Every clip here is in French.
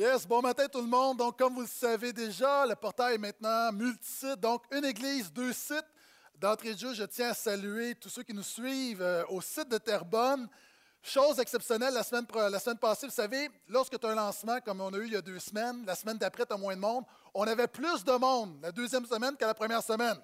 Yes, bon matin tout le monde. Donc, comme vous le savez déjà, le portail est maintenant multisite. Donc, une église, deux sites. D'entrée de jeu, je tiens à saluer tous ceux qui nous suivent euh, au site de Terrebonne. Chose exceptionnelle, la semaine, la semaine passée, vous savez, lorsque tu as un lancement, comme on a eu il y a deux semaines, la semaine d'après, tu as moins de monde. On avait plus de monde la deuxième semaine qu'à la première semaine.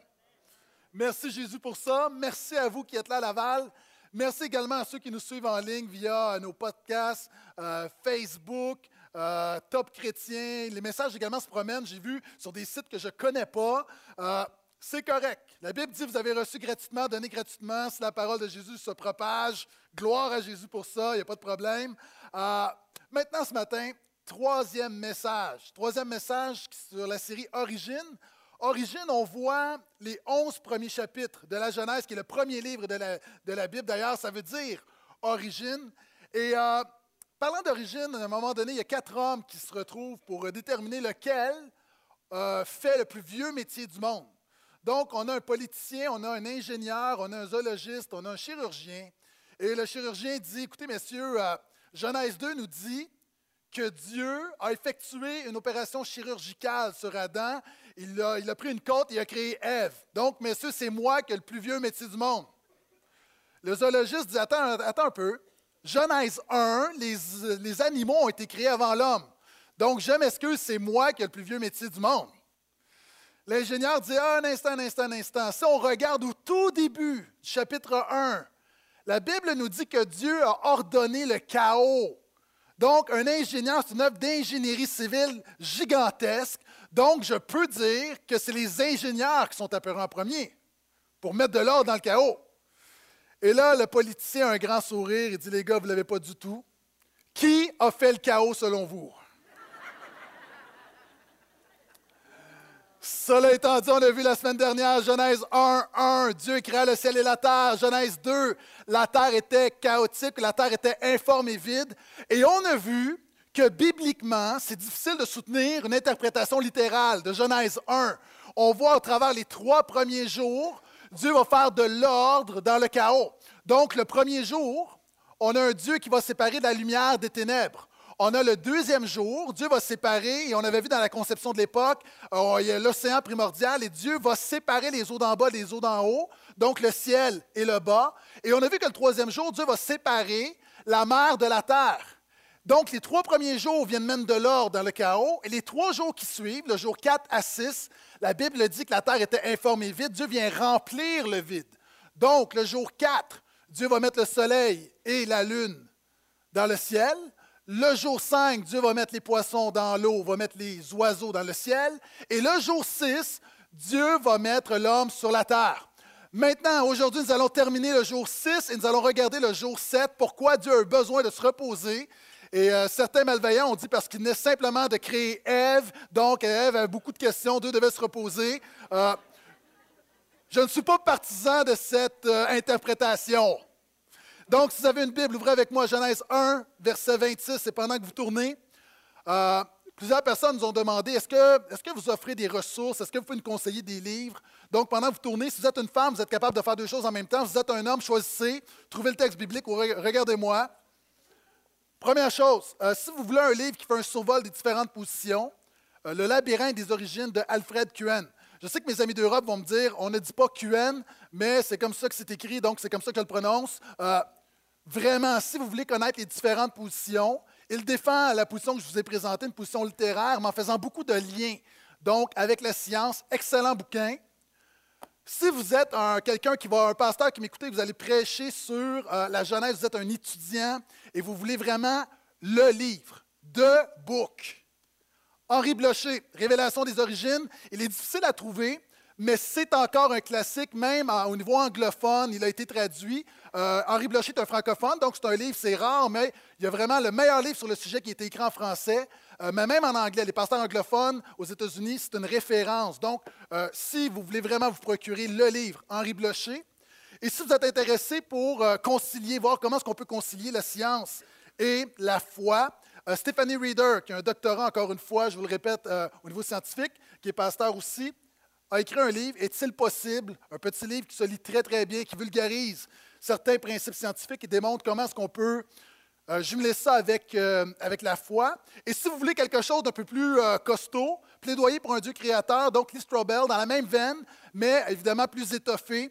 Merci Jésus pour ça. Merci à vous qui êtes là à Laval. Merci également à ceux qui nous suivent en ligne via nos podcasts, euh, Facebook, euh, Top Chrétien. Les messages également se promènent, j'ai vu, sur des sites que je ne connais pas. Euh, c'est correct. La Bible dit vous avez reçu gratuitement, donné gratuitement. Si la parole de Jésus se propage, gloire à Jésus pour ça, il n'y a pas de problème. Euh, maintenant, ce matin, troisième message. Troisième message sur la série Origine. Origine, on voit les onze premiers chapitres de la Genèse, qui est le premier livre de la, de la Bible. D'ailleurs, ça veut dire Origine. Et Parlant d'origine, à un moment donné, il y a quatre hommes qui se retrouvent pour déterminer lequel euh, fait le plus vieux métier du monde. Donc, on a un politicien, on a un ingénieur, on a un zoologiste, on a un chirurgien. Et le chirurgien dit, écoutez, messieurs, euh, Genèse 2 nous dit que Dieu a effectué une opération chirurgicale sur Adam. Il a, pris une côte et a créé Ève. Donc, messieurs, c'est moi qui ai le plus vieux métier du monde. Le zoologiste dit, attends, attends un peu. Genèse 1, les, animaux ont été créés avant l'homme. Donc, je m'excuse, c'est moi qui ai le plus vieux métier du monde. L'ingénieur dit ah, un instant, un instant, un instant. Si on regarde au tout début du chapitre 1, la Bible nous dit que Dieu a ordonné le chaos. Donc, un ingénieur, c'est une œuvre d'ingénierie civile gigantesque. Donc, je peux dire que c'est les ingénieurs qui sont apparus en premier pour mettre de l'ordre dans le chaos. Et là, le politicien a un grand sourire. Il dit Les gars, vous ne l'avez pas du tout. Qui a fait le chaos selon vous? Cela étant dit, on a vu la semaine dernière, Genèse 1, 1, Dieu créa le ciel et la terre. Genèse 2, la terre était chaotique, la terre était informe et vide. Et on a vu que bibliquement, c'est difficile de soutenir une interprétation littérale de Genèse 1. On voit au travers les trois premiers jours Dieu va faire de l'ordre dans le chaos. Donc, le premier jour, on a un Dieu qui va séparer de la lumière des ténèbres. On a le deuxième jour, Dieu va séparer, et on avait vu dans la conception de l'époque, euh, il y a l'océan primordial, et Dieu va séparer les eaux d'en bas des eaux d'en haut, donc le ciel et le bas. Et on a vu que le troisième jour, Dieu va séparer la mer de la terre. Donc, les trois premiers jours viennent même de l'ordre dans le chaos, et les trois jours qui suivent, le jour 4 à 6, la Bible dit que la terre était informe et vide. Dieu vient remplir le vide. Donc, le jour 4, Dieu va mettre le soleil et la lune dans le ciel. Le jour 5, Dieu va mettre les poissons dans l'eau, va mettre les oiseaux dans le ciel. Et le jour 6, Dieu va mettre l'homme sur la terre. Maintenant, aujourd'hui, nous allons terminer le jour 6 et nous allons regarder le jour 7. Pourquoi Dieu a besoin de se reposer et euh, certains malveillants ont dit parce qu'il venait simplement de créer Ève, donc Ève avait beaucoup de questions, deux devaient se reposer. Euh, je ne suis pas partisan de cette euh, interprétation. Donc, si vous avez une Bible, ouvrez avec moi Genèse 1, verset 26, et pendant que vous tournez, plusieurs personnes nous ont demandé est-ce que, que vous offrez des ressources? Est-ce que vous pouvez nous conseiller des livres? Donc, pendant que vous tournez, si vous êtes une femme, vous êtes capable de faire deux choses en même temps. Si vous êtes un homme, choisissez, trouvez le texte biblique ou regardez-moi. Première chose, euh, si vous voulez un livre qui fait un survol des différentes positions, euh, Le labyrinthe des origines de Alfred Quen. Je sais que mes amis d'Europe vont me dire, on ne dit pas Quen, mais c'est comme ça que c'est écrit, donc c'est comme ça que je le prononce. Euh, vraiment, si vous voulez connaître les différentes positions, il défend la position que je vous ai présentée, une position littéraire, mais en faisant beaucoup de liens, donc avec la science. Excellent bouquin. Si vous êtes quelqu'un qui va, un pasteur qui m'écoute, vous allez prêcher sur la Genèse, vous êtes un étudiant et vous voulez vraiment le livre, The Book. Henri Blocher, Révélation des origines, il est difficile à trouver, mais c'est encore un classique, même au niveau anglophone, il a été traduit. Euh, Henri Blocher est un francophone, donc c'est un livre, c'est rare, mais il y a vraiment le meilleur livre sur le sujet qui a été écrit en français, euh, mais même en anglais. Les pasteurs anglophones aux États-Unis, c'est une référence. Donc, euh, si vous voulez vraiment vous procurer le livre Henri Blocher, et si vous êtes intéressé pour concilier, voir comment est-ce qu'on peut concilier la science et la foi, Stephanie Reader, qui a un doctorat, encore une fois, je vous le répète, au niveau scientifique, qui est pasteur aussi, a écrit un livre, Est-il possible? Un petit livre qui se lit très, très bien, qui vulgarise certains principes scientifiques et démontre comment est-ce qu'on peut euh, jumeler ça avec, euh, avec la foi. Et si vous voulez quelque chose d'un peu plus euh, costaud, plaidoyer pour un Dieu créateur, donc Lee Strobel, dans la même veine, mais évidemment plus étoffé.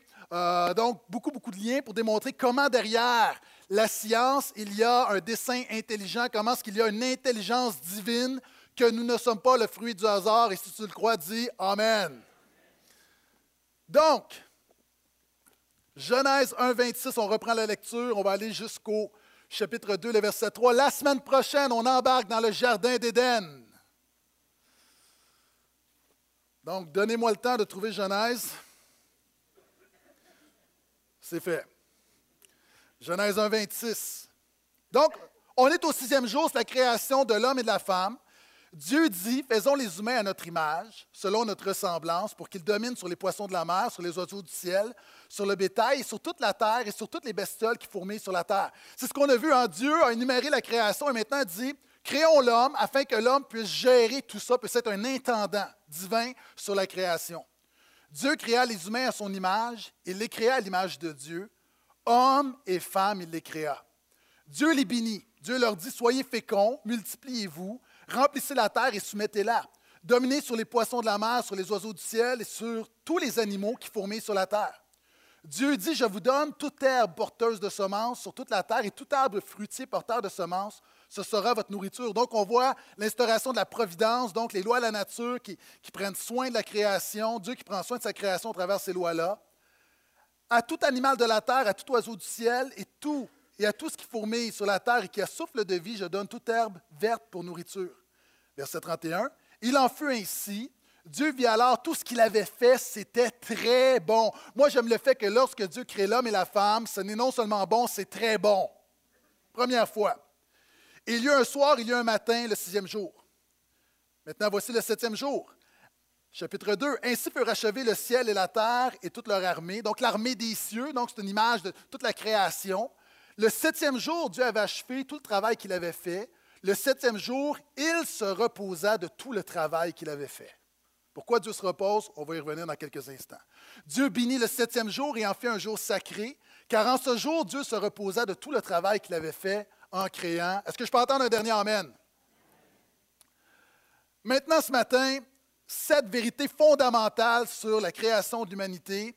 donc, beaucoup, beaucoup de liens pour démontrer comment derrière la science, il y a un dessin intelligent, comment est-ce qu'il y a une intelligence divine, que nous ne sommes pas le fruit du hasard. Et si tu le crois, dis Amen. Donc, Genèse 1, 26, on reprend la lecture, on va aller jusqu'au chapitre 2, le verset 3. La semaine prochaine, on embarque dans le jardin d'Éden. Donc, donnez-moi le temps de trouver Genèse. C'est fait. Genèse 1, 26. Donc, on est au sixième jour, c'est la création de l'homme et de la femme. Dieu dit, faisons les humains à notre image, selon notre ressemblance, pour qu'ils dominent sur les poissons de la mer, sur les oiseaux du ciel, sur le bétail et sur toute la terre et sur toutes les bestioles qui fourmillent sur la terre. C'est ce qu'on a vu en Dieu a énuméré la création et maintenant dit, créons l'homme afin que l'homme puisse gérer tout ça, puisse être un intendant divin sur la création. Dieu créa les humains à son image, il les créa à l'image de Dieu. Hommes et femmes, il les créa. Dieu les bénit. Dieu leur dit, soyez féconds, multipliez-vous, Remplissez la terre et soumettez-la. Dominez sur les poissons de la mer, sur les oiseaux du ciel et sur tous les animaux qui fourmillent sur la terre. Dieu dit, je vous donne toute herbe porteuse de semences sur toute la terre et tout arbre fruitier porteur de semences, ce sera votre nourriture. Donc, on voit l'instauration de la providence, donc les lois de la nature qui, qui, prennent soin de la création, Dieu qui prend soin de sa création à travers ces lois-là. À tout animal de la terre, à tout oiseau du ciel et tout et à tout ce qui fourmille sur la terre et qui a souffle de vie, je donne toute herbe verte pour nourriture. Verset 31. Il en fut ainsi. Dieu vit alors tout ce qu'il avait fait, c'était très bon. Moi, j'aime le fait que lorsque Dieu crée l'homme et la femme, ce n'est non seulement bon, c'est très bon. Première fois. Il y a un soir, il y a un matin, le sixième jour. Maintenant, voici le septième jour. Chapitre 2. Ainsi furent achevés le ciel et la terre et toute leur armée. Donc, l'armée des cieux, donc c'est une image de toute la création. Le septième jour, Dieu avait achevé tout le travail qu'il avait fait. Le septième jour, il se reposa de tout le travail qu'il avait fait. Pourquoi Dieu se repose? On va y revenir dans quelques instants. Dieu bénit le septième jour et en fait un jour sacré, car en ce jour, Dieu se reposa de tout le travail qu'il avait fait en créant. Est-ce que je peux entendre un dernier Amen? Maintenant, ce matin, cette vérité fondamentale sur la création de l'humanité.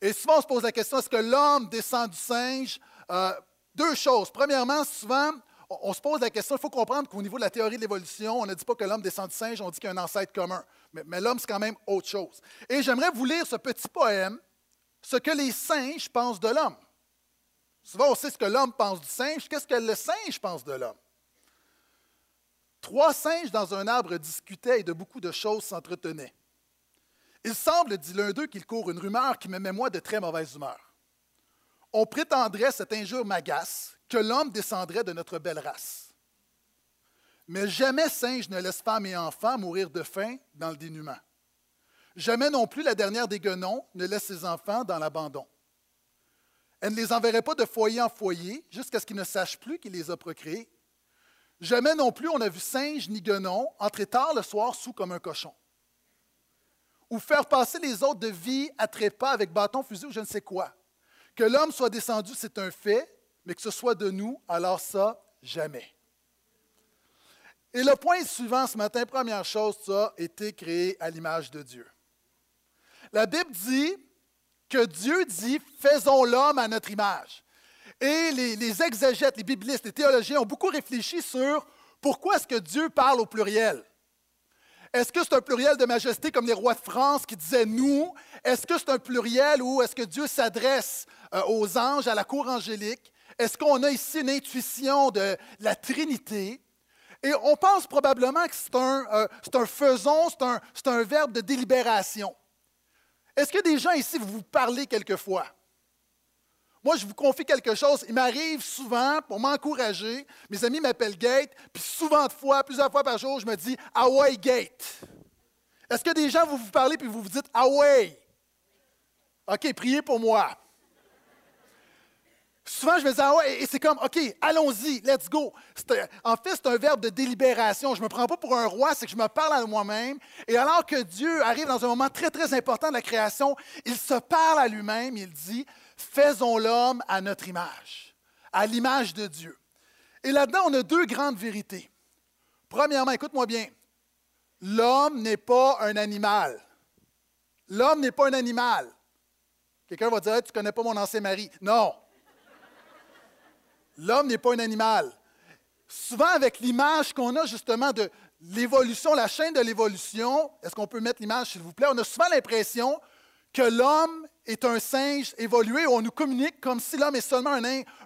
Et souvent, on se pose la question, est-ce que l'homme descend du singe? Euh, deux choses. Premièrement, souvent, on se pose la question, il faut comprendre qu'au niveau de la théorie de l'évolution, on ne dit pas que l'homme descend du singe, on dit qu'il y a un ancêtre commun. Mais, l'homme, c'est quand même autre chose. Et j'aimerais vous lire ce petit poème, ce que les singes pensent de l'homme. Souvent, on sait ce que l'homme pense du singe. Qu'est-ce que le singe pense de l'homme? Trois singes dans un arbre discutaient et de beaucoup de choses s'entretenaient. Il semble, dit l'un d'eux, qu'il court une rumeur qui me met moi de très mauvaise humeur on prétendrait, cette injure m'agace, que l'homme descendrait de notre belle race. Mais jamais singe ne laisse femme et enfants mourir de faim dans le dénuement. Jamais non plus la dernière des guenons ne laisse ses enfants dans l'abandon. Elle ne les enverrait pas de foyer en foyer jusqu'à ce qu'ils ne sachent plus qu'il les a procréés. Jamais non plus on n'a vu singe ni guenon entrer tard le soir sous comme un cochon. Ou faire passer les autres de vie à trépas avec bâton, fusil ou je ne sais quoi. Que l'homme soit descendu, c'est un fait, mais que ce soit de nous, alors ça, jamais. Et le point suivant ce matin, première chose, ça a été créé à l'image de Dieu. La Bible dit que Dieu dit faisons l'homme à notre image. Et les, les, exégètes, les biblistes, les théologiens ont beaucoup réfléchi sur pourquoi est-ce que Dieu parle au pluriel. Est-ce que c'est un pluriel de majesté comme les rois de France qui disaient nous? Est-ce que c'est un pluriel ou est-ce que Dieu s'adresse euh, aux anges, à la cour angélique? Est-ce qu'on a ici une intuition de la Trinité? Et on pense probablement que c'est un, euh, faisons, c'est un, un verbe de délibération. Est-ce que des gens ici, vous parlez quelquefois? Moi, je vous confie quelque chose. Il m'arrive souvent, pour m'encourager, mes amis m'appellent Gate, puis souvent de fois, plusieurs fois par jour, je me dis Away Gate. Est-ce que des gens, vous vous parlez, puis vous vous dites Away? OK, priez pour moi. Souvent, je me dis, ah ouais, et c'est comme, OK, allons-y, let's go. En fait, c'est un verbe de délibération. Je ne me prends pas pour un roi, c'est que je me parle à moi-même. Et alors que Dieu arrive dans un moment très, très important de la création, il se parle à lui-même, il dit, faisons l'homme à notre image, à l'image de Dieu. Et là-dedans, on a deux grandes vérités. Premièrement, écoute-moi bien, l'homme n'est pas un animal. L'homme n'est pas un animal. Quelqu'un va dire, tu ne connais pas mon ancien mari. Non. L'homme n'est pas un animal. Souvent, avec l'image qu'on a justement de l'évolution, la chaîne de l'évolution, est-ce qu'on peut mettre l'image, s'il vous plaît? On a souvent l'impression que l'homme est un singe évolué. On nous communique comme si l'homme est seulement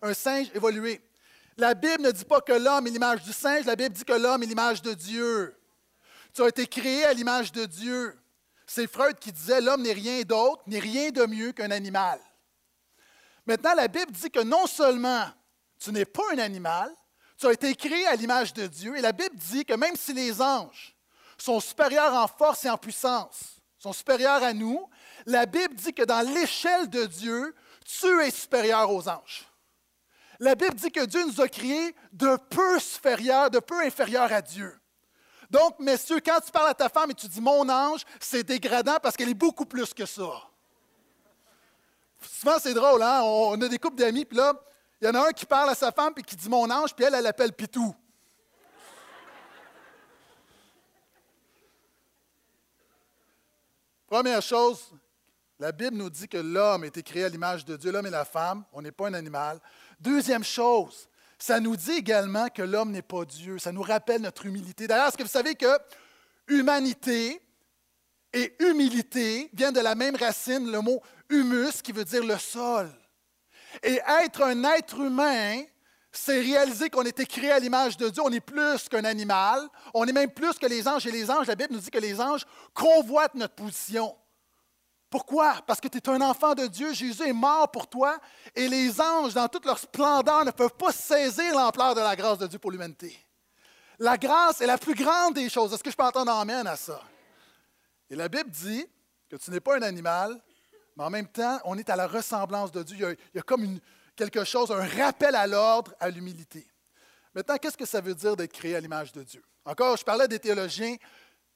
un, singe évolué. La Bible ne dit pas que l'homme est l'image du singe, la Bible dit que l'homme est l'image de Dieu. Tu as été créé à l'image de Dieu. C'est Freud qui disait l'homme n'est rien d'autre, n'est rien de mieux qu'un animal. Maintenant, la Bible dit que non seulement tu n'es pas un animal, tu as été créé à l'image de Dieu, et la Bible dit que même si les anges sont supérieurs en force et en puissance, sont supérieurs à nous, la Bible dit que dans l'échelle de Dieu, tu es supérieur aux anges. La Bible dit que Dieu nous a créés de peu supérieurs, de peu inférieurs à Dieu. Donc, messieurs, quand tu parles à ta femme et tu dis mon ange, c'est dégradant parce qu'elle est beaucoup plus que ça. Souvent, c'est drôle, hein? On a des couples d'amis, puis là, il y en a un qui parle à sa femme et qui dit mon ange, puis elle, elle l'appelle Pitou. Première chose, la Bible nous dit que l'homme a été créé à l'image de Dieu, l'homme et la femme, on n'est pas un animal. Deuxième chose, ça nous dit également que l'homme n'est pas Dieu. Ça nous rappelle notre humilité. D'ailleurs, est-ce que vous savez que humanité et humilité viennent de la même racine, le mot humus, qui veut dire le sol? Et être un être humain, c'est réaliser qu'on été créé à l'image de Dieu. On est plus qu'un animal. On est même plus que les anges. Et les anges, la Bible nous dit que les anges convoitent notre position. Pourquoi? Parce que tu es un enfant de Dieu, Jésus est mort pour toi, et les anges, dans toute leur splendeur, ne peuvent pas saisir l'ampleur de la grâce de Dieu pour l'humanité. La grâce est la plus grande des choses. Est-ce que je peux entendre amène à ça? Et la Bible dit que tu n'es pas un animal, mais en même temps, on est à la ressemblance de Dieu. Il y a, comme quelque chose, un rappel à l'ordre, à l'humilité. Maintenant, qu'est-ce que ça veut dire d'être créé à l'image de Dieu? Encore, je parlais des théologiens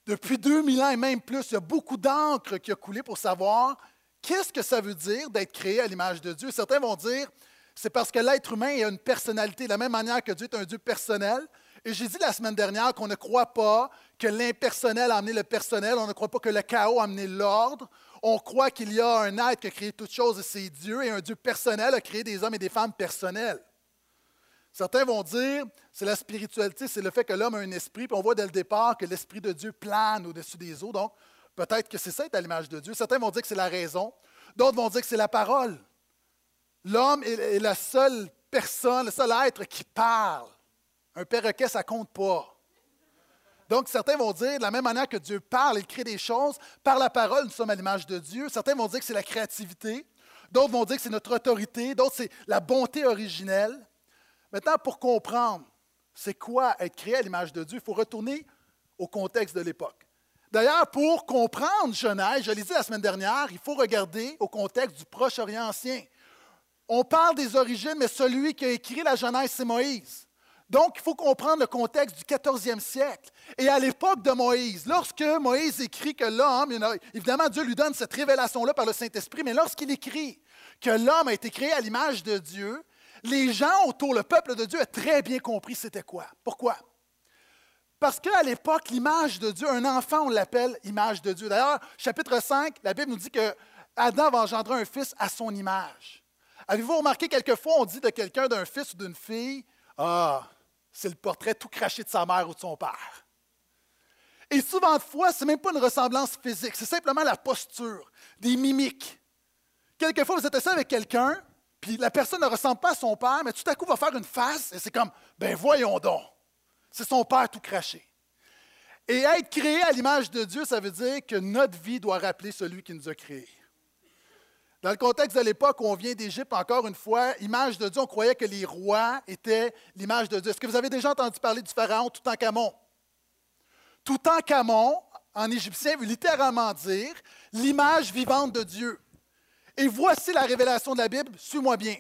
depuis 2000 ans et même plus, il y a beaucoup d'encre qui a coulé pour savoir qu'est-ce que ça veut dire d'être créé à l'image de Dieu. Certains vont dire, c'est parce que l'être humain a une personnalité, de la même manière que Dieu est un Dieu personnel. Et j'ai dit la semaine dernière qu'on ne croit pas que l'impersonnel a amené le personnel, on ne croit pas que le chaos a amené l'ordre. On croit qu'il y a un être qui a créé toutes choses et c'est Dieu, et un Dieu personnel a créé des hommes et des femmes personnels. Certains vont dire, c'est la spiritualité, c'est le fait que l'homme a un esprit, puis on voit dès le départ que l'esprit de Dieu plane au-dessus des eaux, donc peut-être que c'est ça, être à l'image de Dieu. Certains vont dire que c'est la raison, d'autres vont dire que c'est la parole. L'homme est la seule personne, le seul être qui parle. Un perroquet, ça compte pas. Donc, certains vont dire, de la même manière que Dieu parle, il crée des choses, par la parole, nous sommes à l'image de Dieu. Certains vont dire que c'est la créativité, d'autres vont dire que c'est notre autorité, d'autres c'est la bonté originelle. Maintenant, pour comprendre c'est quoi être créé à l'image de Dieu, il faut retourner au contexte de l'époque. D'ailleurs, pour comprendre Genèse, je l'ai dit la semaine dernière, il faut regarder au contexte du Proche-Orient ancien. On parle des origines, mais celui qui a écrit la Genèse, c'est Moïse. Donc, il faut comprendre le contexte du 14e siècle. Et à l'époque de Moïse, lorsque Moïse écrit que l'homme, évidemment, Dieu lui donne cette révélation-là par le Saint-Esprit, mais lorsqu'il écrit que l'homme a été créé à l'image de Dieu, les gens autour, le peuple de Dieu a très bien compris c'était quoi. Pourquoi? Parce qu'à l'époque, l'image de Dieu, un enfant, on l'appelle image de Dieu. D'ailleurs, chapitre 5, la Bible nous dit que Adam va engendrer un fils à son image. Avez-vous remarqué quelquefois, on dit de quelqu'un d'un fils ou d'une fille, Ah, c'est le portrait tout craché de sa mère ou de son père. Et souvent de fois, ce n'est même pas une ressemblance physique, c'est simplement la posture, des mimiques. Quelquefois, vous êtes assis avec quelqu'un, puis la personne ne ressemble pas à son père, mais tout à coup va faire une face, et c'est comme, ben voyons donc, c'est son père tout craché. Et être créé à l'image de Dieu, ça veut dire que notre vie doit rappeler celui qui nous a créés. Dans le contexte de l'époque où on vient d'Égypte, encore une fois, image de Dieu, on croyait que les rois étaient l'image de Dieu. Est-ce que vous avez déjà entendu parler du pharaon Toutankhamon? Toutankhamon, en égyptien, veut littéralement dire l'image vivante de Dieu. Et voici la révélation de la Bible, suis-moi bien.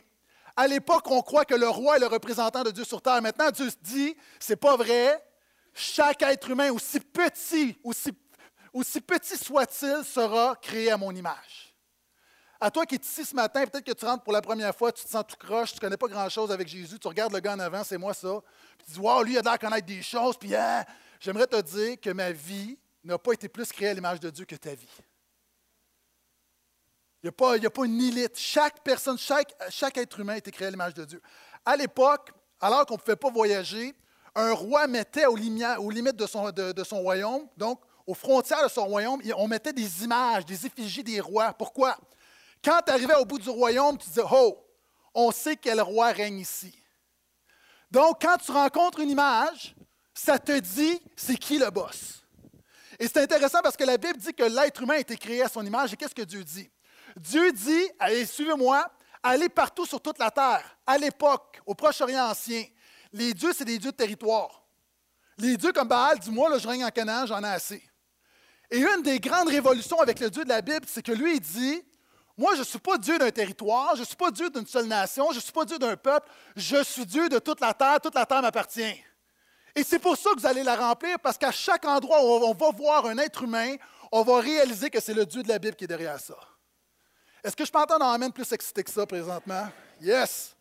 À l'époque, on croit que le roi est le représentant de Dieu sur terre. Maintenant, Dieu se dit, c'est pas vrai. Chaque être humain, aussi petit, soit-il, sera créé à mon image. À toi qui es ici ce matin, peut-être que tu rentres pour la première fois, tu te sens tout croche, tu ne connais pas grand-chose avec Jésus, tu regardes le gars en avant, c'est moi ça. Puis tu dis, wow, lui, il a l'air connaître des choses, puis hein, j'aimerais te dire que ma vie n'a pas été plus créée à l'image de Dieu que ta vie. Il n'y a, pas, a pas une élite. Chaque personne, chaque, chaque être humain a été créé à l'image de Dieu. À l'époque, alors qu'on ne pouvait pas voyager, un roi mettait aux, limites de son, de son royaume, donc aux frontières de son royaume, on mettait des images, des effigies des rois. Pourquoi? Quand tu arrivais au bout du royaume, tu disais, oh, on sait quel roi règne ici. Donc, quand tu rencontres une image, ça te dit c'est qui le boss. Et c'est intéressant parce que la Bible dit que l'être humain a été créé à son image. Et qu'est-ce que Dieu dit? Dieu dit, allez, suivez-moi, allez partout sur toute la terre. À l'époque, au Proche-Orient ancien, les dieux, c'est des dieux de territoire. Les dieux comme Baal, dis-moi, là, je règne en Canaan, j'en ai assez. Et une des grandes révolutions avec le Dieu de la Bible, c'est que lui, il dit, moi, je ne suis pas Dieu d'un territoire, je ne suis pas Dieu d'une seule nation, je ne suis pas Dieu d'un peuple, je suis Dieu de toute la terre, toute la terre m'appartient. Et c'est pour ça que vous allez la remplir, parce qu'à chaque endroit où on va voir un être humain, on va réaliser que c'est le Dieu de la Bible qui est derrière ça. Est-ce que je peux entendre un Amen plus excité que ça présentement? Yes!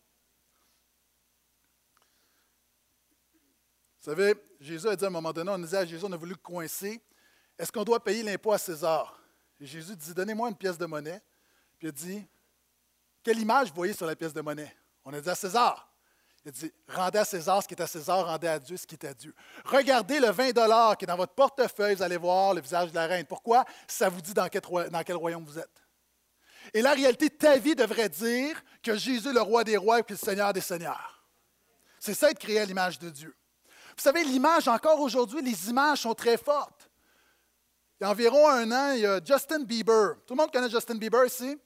Vous savez, Jésus a dit à un moment donné, on disait à Jésus, on a voulu le coincer. Est-ce qu'on doit payer l'impôt à César? Et Jésus dit, donnez-moi une pièce de monnaie. Puis il dit, quelle image vous voyez sur la pièce de monnaie? On a dit à César. Il a dit, rendez à César ce qui est à César, rendez à Dieu ce qui est à Dieu. Regardez le 20 qui est dans votre portefeuille, vous allez voir le visage de la reine. Pourquoi? Ça vous dit dans quel royaume vous êtes. Et la réalité, ta vie devrait dire que Jésus est le roi des rois et le Seigneur des seigneurs. C'est ça être créé à l'image de Dieu. Vous savez, l'image, encore aujourd'hui, les images sont très fortes. Il y a environ un an, il y a Justin Bieber. Tout le monde connaît Justin Bieber ici?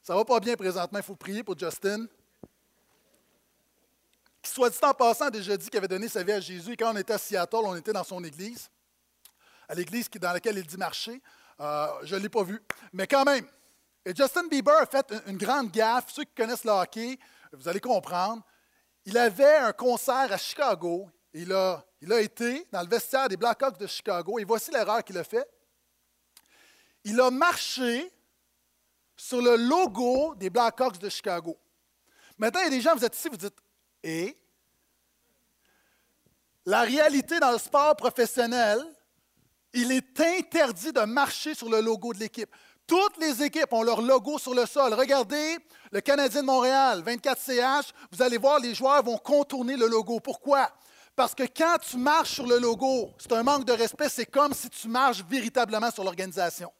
Ça va pas bien présentement, il faut prier pour Justin. Qui, soit dit en passant, a déjà dit qu'il avait donné sa vie à Jésus. Et quand on était à Seattle, on était dans son église, à l'église dans laquelle il dit marcher. Euh, je ne l'ai pas vu. Mais quand même. Et Justin Bieber a fait une grande gaffe. Ceux qui connaissent le hockey, vous allez comprendre. Il avait un concert à Chicago. Il a, été dans le vestiaire des Blackhawks de Chicago. Et voici l'erreur qu'il a faite. Il a marché sur le logo des Blackhawks de Chicago. Maintenant, il y a des gens, vous êtes ici, vous dites Et La réalité dans le sport professionnel, il est interdit de marcher sur le logo de l'équipe. Toutes les équipes ont leur logo sur le sol. Regardez le Canadien de Montréal, 24CH, vous allez voir, les joueurs vont contourner le logo. Pourquoi? Parce que quand tu marches sur le logo, c'est un manque de respect, c'est comme si tu marches véritablement sur l'organisation.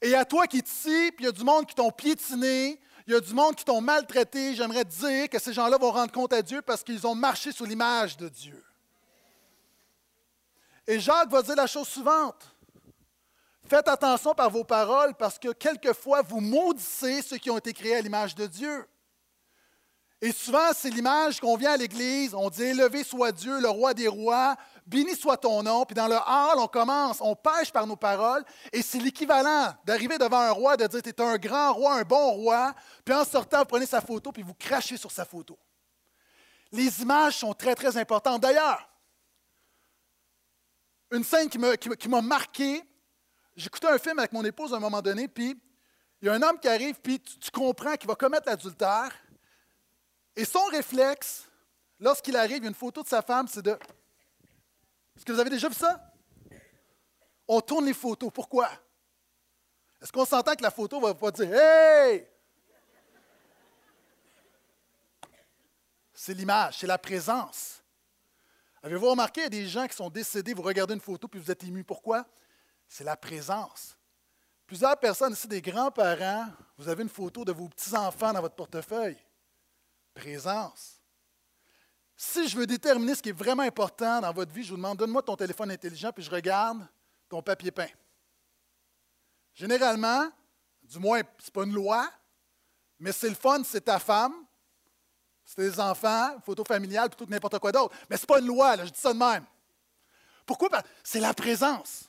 Et à toi qui ici, puis il y a du monde qui t'ont piétiné, il y a du monde qui t'ont maltraité, j'aimerais te dire que ces gens-là vont rendre compte à Dieu parce qu'ils ont marché sous l'image de Dieu. Et Jacques va dire la chose suivante. Faites attention par vos paroles parce que quelquefois vous maudissez ceux qui ont été créés à l'image de Dieu. Et souvent, c'est l'image qu'on vient à l'Église, on dit Élevé soit Dieu, le roi des rois, béni soit ton nom. Puis dans le hall, on commence, on pêche par nos paroles. Et c'est l'équivalent d'arriver devant un roi, de dire Tu es un grand roi, un bon roi. Puis en sortant, vous prenez sa photo, puis vous crachez sur sa photo. Les images sont très, très importantes. D'ailleurs, une scène qui m'a marqué, J'écoutais un film avec mon épouse à un moment donné, puis il y a un homme qui arrive, puis tu, comprends qu'il va commettre l'adultère. Et son réflexe, lorsqu'il arrive, il y a une photo de sa femme, c'est de. Est-ce que vous avez déjà vu ça? On tourne les photos. Pourquoi? Est-ce qu'on s'entend que la photo va pas dire Hey! C'est l'image, c'est la présence. Avez-vous remarqué, il y a des gens qui sont décédés, vous regardez une photo puis vous êtes ému. Pourquoi? C'est la présence. Plusieurs personnes ici, des grands-parents, vous avez une photo de vos petits-enfants dans votre portefeuille. Présence. Si je veux déterminer ce qui est vraiment important dans votre vie, je vous demande, donne-moi ton téléphone intelligent, puis je regarde ton papier peint. Généralement, du moins, ce n'est pas une loi, mais c'est le fun, c'est ta femme, c'est tes enfants, photo familiale plutôt que n'importe quoi d'autre. Mais ce n'est pas une loi, là, je dis ça de même. Pourquoi? C'est la présence.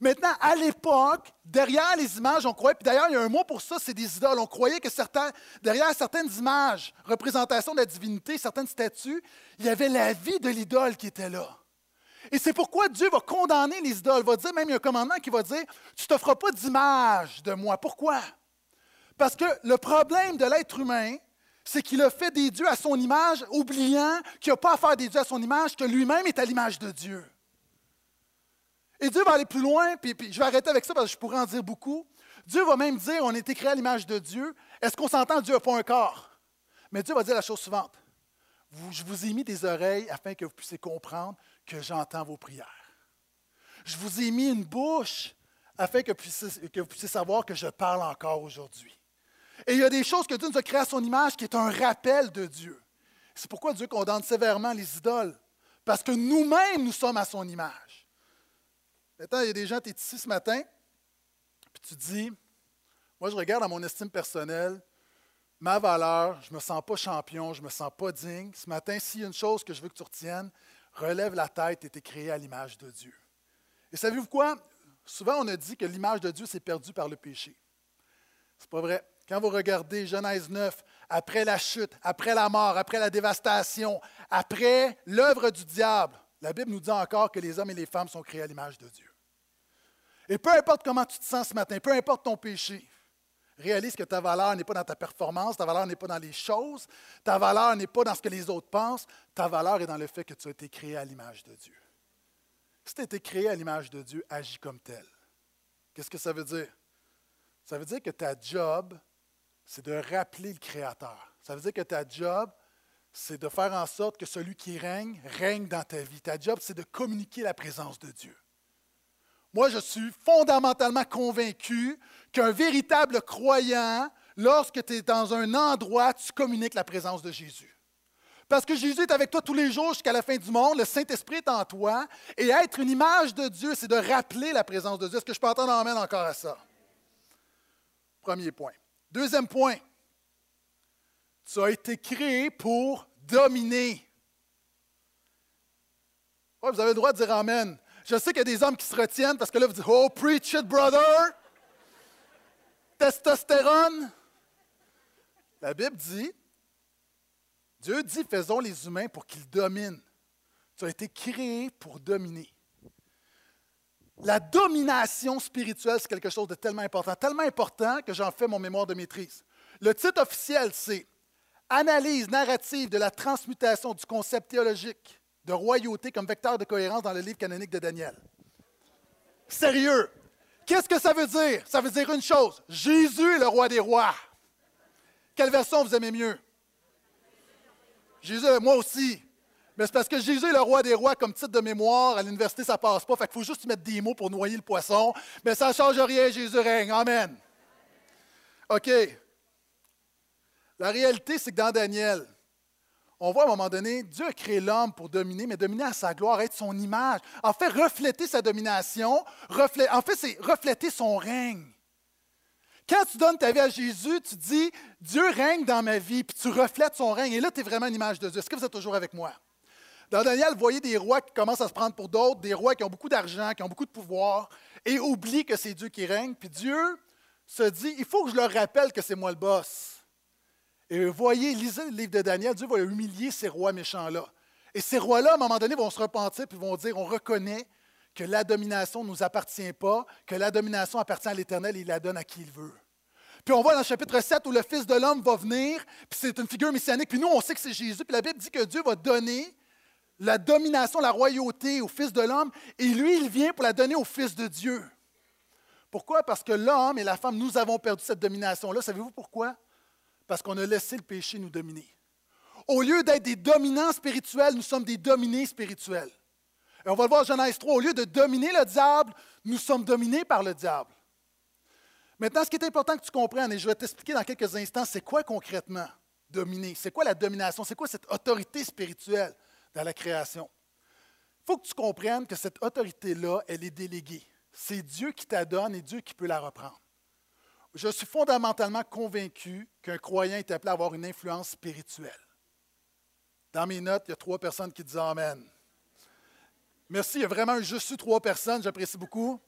Maintenant, à l'époque, derrière les images, on croyait, puis d'ailleurs, il y a un mot pour ça, c'est des idoles. On croyait que derrière certaines images, représentations de la divinité, certaines statues, il y avait la vie de l'idole qui était là. Et c'est pourquoi Dieu va condamner les idoles. Va dire, même il y a un commandement qui va dire, tu ne feras pas d'image de moi. Pourquoi? Parce que le problème de l'être humain, c'est qu'il a fait des dieux à son image, oubliant qu'il n'a pas à faire des dieux à son image, que lui-même est à l'image de Dieu. Et Dieu va aller plus loin, puis, je vais arrêter avec ça parce que je pourrais en dire beaucoup. Dieu va même dire, on a été créé à l'image de Dieu. Est-ce qu'on s'entend, Dieu n'a pas un corps? Mais Dieu va dire la chose suivante. je vous ai mis des oreilles afin que vous puissiez comprendre que j'entends vos prières. Je vous ai mis une bouche afin que, que vous puissiez savoir que je parle encore aujourd'hui. Et il y a des choses que Dieu nous a créées à son image qui est un rappel de Dieu. C'est pourquoi Dieu condamne sévèrement les idoles. Parce que nous-mêmes, nous sommes à son image. Maintenant, il y a des gens, tu es ici ce matin, puis tu dis, moi je regarde à mon estime personnelle, ma valeur, je ne me sens pas champion, je ne me sens pas digne. Ce matin, s'il y a une chose que je veux que tu retiennes, relève la tête et tu es créé à l'image de Dieu. Et savez-vous quoi? Souvent, on a dit que l'image de Dieu s'est perdue par le péché. Ce n'est pas vrai. Quand vous regardez Genèse 9, après la chute, après la mort, après la dévastation, après l'œuvre du diable, la Bible nous dit encore que les hommes et les femmes sont créés à l'image de Dieu. Et peu importe comment tu te sens ce matin, peu importe ton péché, réalise que ta valeur n'est pas dans ta performance, ta valeur n'est pas dans les choses, ta valeur n'est pas dans ce que les autres pensent, ta valeur est dans le fait que tu as été créé à l'image de Dieu. Si tu as été créé à l'image de Dieu, agis comme tel. Qu'est-ce que ça veut dire? Ça veut dire que ta job, c'est de rappeler le Créateur. Ça veut dire que ta job, c'est de faire en sorte que celui qui règne, règne dans ta vie. Ta job, c'est de communiquer la présence de Dieu. Moi, je suis fondamentalement convaincu qu'un véritable croyant, lorsque tu es dans un endroit, tu communiques la présence de Jésus. Parce que Jésus est avec toi tous les jours jusqu'à la fin du monde, le Saint-Esprit est en toi, et être une image de Dieu, c'est de rappeler la présence de Dieu. Est-ce que je peux entendre emmène encore à ça? Premier point. Deuxième point, tu as été créé pour dominer. vous avez le droit de dire Amen. Je sais qu'il y a des hommes qui se retiennent parce que là, vous dites Oh, preach it, brother! Testostérone! La Bible dit Dieu dit faisons les humains pour qu'ils dominent. Tu as été créé pour dominer. La domination spirituelle, c'est quelque chose de tellement important, tellement important que j'en fais mon mémoire de maîtrise. Le titre officiel, c'est Analyse narrative de la transmutation du concept théologique de royauté comme vecteur de cohérence dans le livre canonique de Daniel. Sérieux. Qu'est-ce que ça veut dire? Ça veut dire une chose. Jésus est le roi des rois. Quelle version vous aimez mieux? Jésus, moi aussi. Mais c'est parce que Jésus est le roi des rois comme titre de mémoire. À l'université, ça passe pas. Fait faut juste mettre des mots pour noyer le poisson. Mais ça ne change rien. Jésus règne. Amen. OK. La réalité, c'est que dans Daniel, on voit à un moment donné, Dieu a créé l'homme pour dominer, mais dominer à sa gloire, être son image. En fait, refléter sa domination, en fait, c'est refléter son règne. Quand tu donnes ta vie à Jésus, tu dis, Dieu règne dans ma vie, puis tu reflètes son règne. Et là, tu es vraiment une image de Dieu. Est-ce que vous êtes toujours avec moi? Dans Daniel, vous voyez des rois qui commencent à se prendre pour d'autres, des rois qui ont beaucoup d'argent, qui ont beaucoup de pouvoir, et oublient que c'est Dieu qui règne. Puis Dieu se dit, il faut que je leur rappelle que c'est moi le boss. Et voyez, lisez le livre de Daniel, Dieu va humilier ces rois méchants-là. Et ces rois-là, à un moment donné, vont se repentir et vont dire, on reconnaît que la domination ne nous appartient pas, que la domination appartient à l'Éternel et il la donne à qui il veut. Puis on voit dans le chapitre 7 où le Fils de l'homme va venir, puis c'est une figure messianique, puis nous, on sait que c'est Jésus, puis la Bible dit que Dieu va donner la domination, la royauté au Fils de l'homme, et lui, il vient pour la donner au Fils de Dieu. Pourquoi? Parce que l'homme et la femme, nous avons perdu cette domination-là. Savez-vous pourquoi? Parce qu'on a laissé le péché nous dominer. Au lieu d'être des dominants spirituels, nous sommes des dominés spirituels. Et on va le voir en Genèse 3. Au lieu de dominer le diable, nous sommes dominés par le diable. Maintenant, ce qui est important que tu comprennes, et je vais t'expliquer dans quelques instants, c'est quoi concrètement dominer? C'est quoi la domination? C'est quoi cette autorité spirituelle dans la création? Il faut que tu comprennes que cette autorité-là, elle est déléguée. C'est Dieu qui t'a donne et Dieu qui peut la reprendre je suis fondamentalement convaincu qu'un croyant est appelé à avoir une influence spirituelle. Dans mes notes, il y a trois personnes qui disent Amen. Merci, il y a vraiment je suis trois personnes, j'apprécie beaucoup.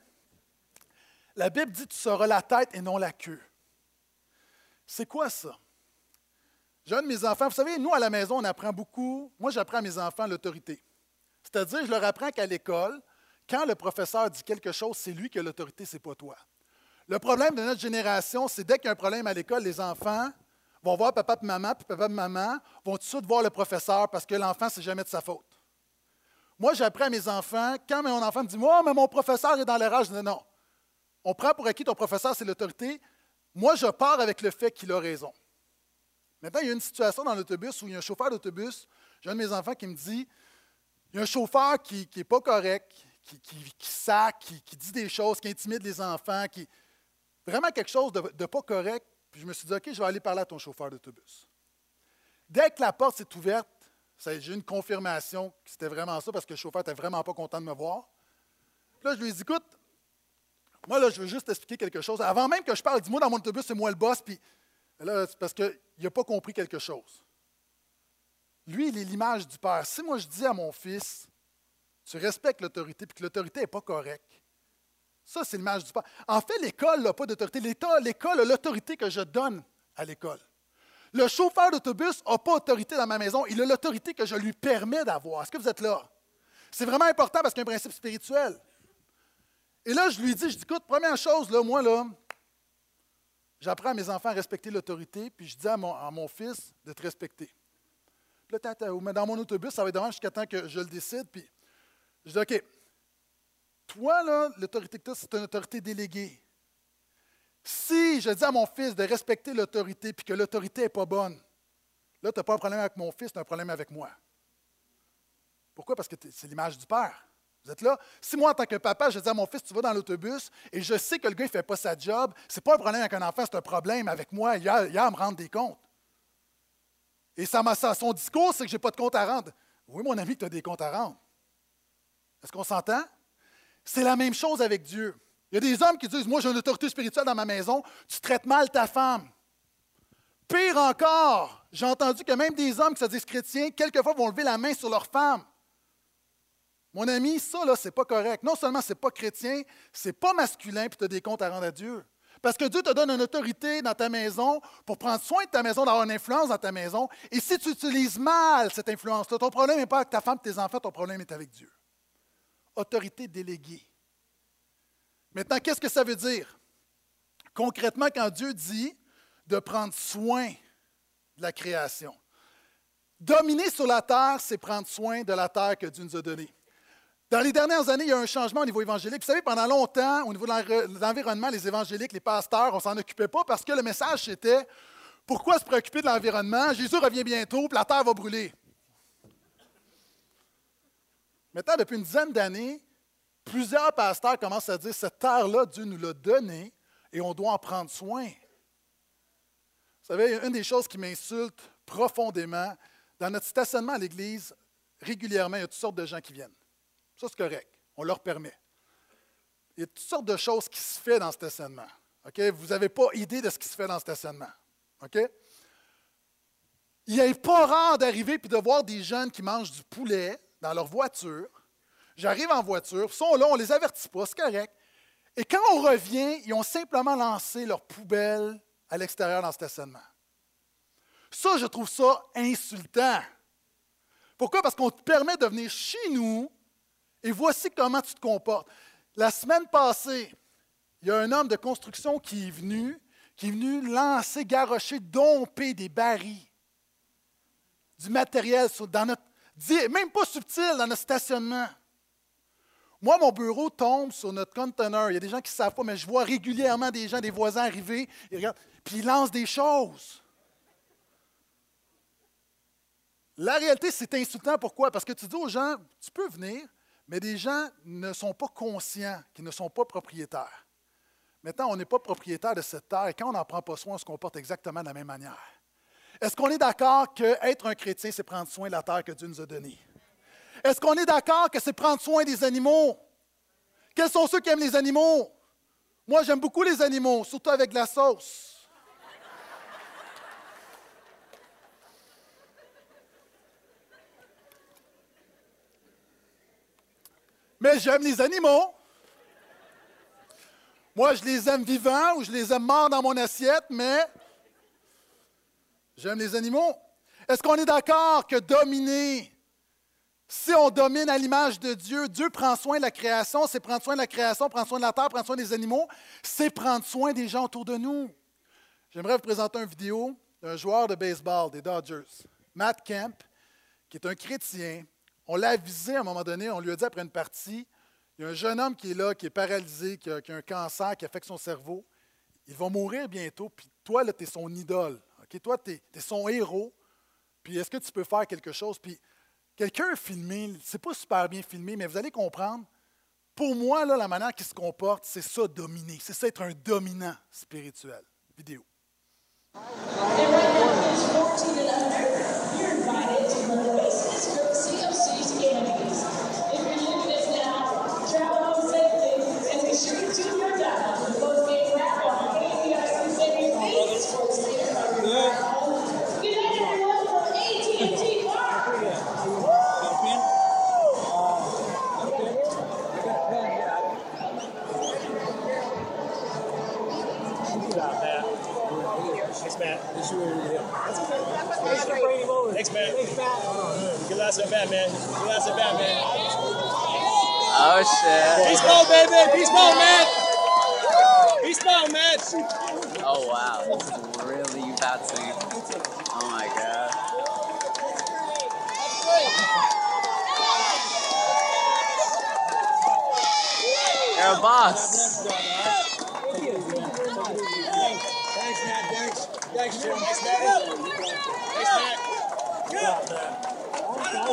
La Bible dit tu seras la tête et non la queue. C'est quoi ça? J'ai un de mes enfants, vous savez, nous à la maison, on apprend beaucoup. Moi, j'apprends à mes enfants l'autorité. C'est-à-dire, je leur apprends qu'à l'école, quand le professeur dit quelque chose, c'est lui qui a l'autorité, ce n'est pas toi. Le problème de notre génération, c'est dès qu'il y a un problème à l'école, les enfants vont voir papa et maman, puis papa et maman vont tout de suite voir le professeur parce que l'enfant, c'est jamais de sa faute. Moi, j'apprends à mes enfants, quand mon enfant me dit Moi, mais mon professeur est dans l'erreur, je dis non. On prend pour acquis ton professeur, c'est l'autorité. Moi, je pars avec le fait qu'il a raison. Maintenant, il y a une situation dans l'autobus où il y a un chauffeur d'autobus, j'ai un de mes enfants qui me dit il y a un chauffeur qui n'est pas correct, qui, qui, sac, qui, dit des choses, qui intimide les enfants, qui. Vraiment quelque chose de, pas correct. Puis je me suis dit, OK, je vais aller parler à ton chauffeur d'autobus. Dès que la porte s'est ouverte, j'ai eu une confirmation que c'était vraiment ça parce que le chauffeur n'était vraiment pas content de me voir. Puis là, je lui ai dit, écoute, moi, là, je veux juste expliquer quelque chose. Avant même que je parle, dis-moi dans mon autobus, c'est moi le boss. Puis là, c'est parce qu'il n'a pas compris quelque chose. Lui, il est l'image du Père. Si moi je dis à mon fils, tu respectes l'autorité, puis que l'autorité n'est pas correcte, ça, c'est l'image du Père. En fait, l'école n'a pas d'autorité. L'école a l'autorité que je donne à l'école. Le chauffeur d'autobus n'a pas autorité dans ma maison. Il a l'autorité que je lui permets d'avoir. Est-ce que vous êtes là? C'est vraiment important parce qu'il y a un principe spirituel. Et là, je lui dis, je dis, écoute, première chose, là, moi, là, j'apprends à mes enfants à respecter l'autorité, puis je dis à mon, fils de te respecter. Puis là, dans mon autobus, ça va être devant jusqu'à temps que je le décide. Puis je dis, OK, toi, là, l'autorité que tu as, c'est une autorité déléguée. Si je dis à mon fils de respecter l'autorité puis que l'autorité n'est pas bonne, là, tu n'as pas un problème avec mon fils, tu as un problème avec moi. Pourquoi? Parce que c'est l'image du Père. Vous êtes là? Si moi, en tant que papa, je dis à mon fils, tu vas dans l'autobus et je sais que le gars ne fait pas sa job, ce n'est pas un problème avec un enfant, c'est un problème avec moi. Il a, a à me rendre des comptes. Et ça, son discours, c'est que je n'ai pas de compte à rendre. Oui, mon ami, tu as des comptes à rendre. Est-ce qu'on s'entend? C'est la même chose avec Dieu. Il y a des hommes qui disent Moi, j'ai une autorité spirituelle dans ma maison, tu traites mal ta femme. Pire encore, j'ai entendu que même des hommes qui se disent chrétiens, quelquefois vont lever la main sur leur femme. Mon ami, ça, là, c'est pas correct. Non seulement c'est pas chrétien, c'est pas masculin, puis tu as des comptes à rendre à Dieu. Parce que Dieu te donne une autorité dans ta maison pour prendre soin de ta maison, d'avoir une influence dans ta maison. Et si tu utilises mal cette influence-là, ton problème n'est pas avec ta femme tes enfants, ton problème est avec Dieu. Autorité déléguée. Maintenant, qu'est-ce que ça veut dire? Concrètement, quand Dieu dit de prendre soin de la création, dominer sur la terre, c'est prendre soin de la terre que Dieu nous a donnée. Dans les dernières années, il y a un changement au niveau évangélique. Vous savez, pendant longtemps, au niveau de l'environnement, les évangéliques, les pasteurs, on ne s'en occupait pas parce que le message, c'était pourquoi se préoccuper de l'environnement? Jésus revient bientôt, puis la terre va brûler. Maintenant, depuis une dizaine d'années, plusieurs pasteurs commencent à dire cette terre-là, Dieu nous l'a donnée et on doit en prendre soin. Vous savez, une des choses qui m'insulte profondément, dans notre stationnement à l'Église, régulièrement, il y a toutes sortes de gens qui viennent. Ça, c'est correct. On leur permet. Il y a toutes sortes de choses qui se font dans le stationnement. Vous n'avez pas idée de ce qui se fait dans le stationnement. Il n'est pas rare d'arriver et de voir des jeunes qui mangent du poulet dans leur voiture. J'arrive en voiture, ils sont là, on ne les avertit pas, c'est correct. Et quand on revient, ils ont simplement lancé leur poubelle à l'extérieur dans le stationnement. Ça, je trouve ça insultant. Pourquoi? Parce qu'on te permet de venir chez nous et voici comment tu te comportes. La semaine passée, il y a un homme de construction qui est venu, qui est venu lancer, garrocher, domper des barils, du matériel dans notre, même pas subtil, dans notre stationnement. Moi, mon bureau tombe sur notre conteneur. Il y a des gens qui ne savent pas, mais je vois régulièrement des gens, des voisins arriver, ils regardent, puis ils lancent des choses. La réalité, c'est insultant. Pourquoi? Parce que tu dis aux gens, tu peux venir, mais des gens ne sont pas conscients qu'ils ne sont pas propriétaires. Maintenant, on n'est pas propriétaire de cette terre et quand on n'en prend pas soin, on se comporte exactement de la même manière. Est-ce qu'on est d'accord qu'être un chrétien, c'est prendre soin de la terre que Dieu nous a donnée? Est-ce qu'on est d'accord que c'est prendre soin des animaux? Quels sont ceux qui aiment les animaux? Moi, j'aime beaucoup les animaux, surtout avec de la sauce. Mais j'aime les animaux. Moi, je les aime vivants ou je les aime morts dans mon assiette, mais j'aime les animaux. Est-ce qu'on est d'accord que dominer Si on domine à l'image de Dieu, Dieu prend soin de la création, c'est prendre soin de la création, prendre soin de la terre, prendre soin des animaux, c'est prendre soin des gens autour de nous. J'aimerais vous présenter une vidéo d'un joueur de baseball des Dodgers, Matt Kemp, qui est un chrétien. On l'a avisé à un moment donné, on lui a dit après une partie, il y a un jeune homme qui est là, qui est paralysé, qui a, un cancer, qui affecte son cerveau. Il va mourir bientôt, puis toi, tu es son idole. Toi, tu es, son héros. Puis est-ce que tu peux faire quelque chose? Puis Quelqu'un filmé, c'est pas super bien filmé, mais vous allez comprendre. Pour moi, là, la manière qu'il se comporte, c'est ça dominer. C'est ça être un dominant spirituel. Vidéo. Oh, shit. Peace mode, baby. Peace mode, man. Peace mode, man. Oh, wow. This is really bad scene. Oh, my God. You're a boss. Thanks, Matt. Thanks. Jim. Matt. Thanks,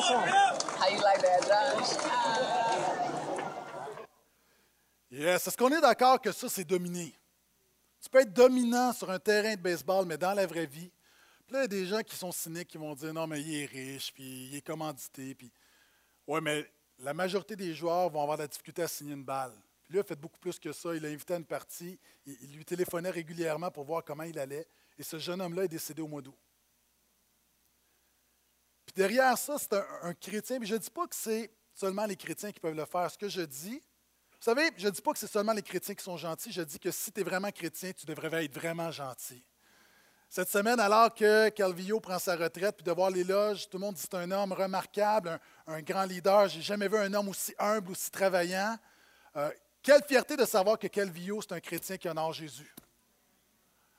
Matt. How you like that, Josh? Yes. Est-ce qu'on est d'accord que ça, c'est dominer? Tu peux être dominant sur un terrain de baseball, mais dans la vraie vie. Puis là, il y a des gens qui sont cyniques qui vont dire non, mais il est riche, puis il est commandité. Puis... Oui, mais la majorité des joueurs vont avoir de la difficulté à signer une balle. Puis lui, il a fait beaucoup plus que ça. Il a invité à une partie. Il, lui téléphonait régulièrement pour voir comment il allait. Et ce jeune homme-là est décédé au mois d'août. Puis derrière ça, c'est un, chrétien. Mais je ne dis pas que c'est seulement les chrétiens qui peuvent le faire. Ce que je dis, savez, je ne dis pas que c'est seulement les chrétiens qui sont gentils. Je dis que si tu es vraiment chrétien, tu devrais être vraiment gentil. Cette semaine, alors que Calvillo prend sa retraite, puis de voir l'éloge, tout le monde dit c'est un homme remarquable, un, grand leader. Je n'ai jamais vu un homme aussi humble, aussi travaillant. Euh, quelle fierté de savoir que Calvillo, c'est un chrétien qui honore Jésus.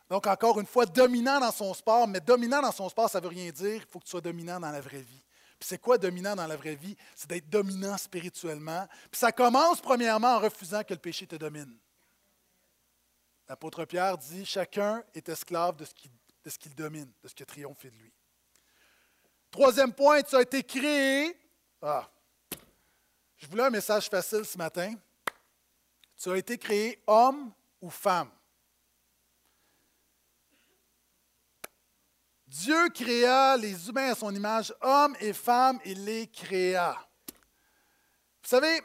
Donc, encore une fois, dominant dans son sport, mais dominant dans son sport, ça ne veut rien dire. Il faut que tu sois dominant dans la vraie vie. Puis c'est quoi dominant dans la vraie vie? C'est d'être dominant spirituellement. Puis ça commence premièrement en refusant que le péché te domine. L'apôtre Pierre dit Chacun est esclave de ce qu'il domine, de ce qui a triomphé de lui. Troisième point, tu as été créé. Ah, je voulais un message facile ce matin. Tu as été créé homme ou femme. Dieu créa les humains à son image, hommes et femmes, il les créa. Vous savez,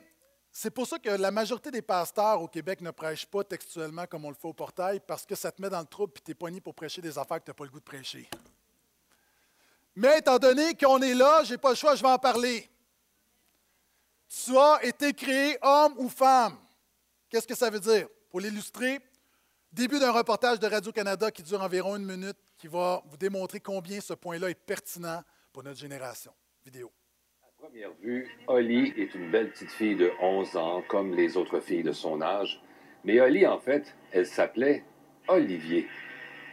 c'est pour ça que la majorité des pasteurs au Québec ne prêchent pas textuellement comme on le fait au portail, parce que ça te met dans le trouble et tu es poigné pour prêcher des affaires que tu n'as pas le goût de prêcher. Mais étant donné qu'on est là, je n'ai pas le choix, je vais en parler. Tu as été créé homme ou femme. Qu'est-ce que ça veut dire? Pour l'illustrer, début d'un reportage de Radio-Canada qui dure environ une minute qui va vous démontrer combien ce point-là est pertinent pour notre génération. Vidéo. À première vue, Holly est une belle petite fille de 11 ans, comme les autres filles de son âge. Mais Holly, en fait, elle s'appelait Olivier.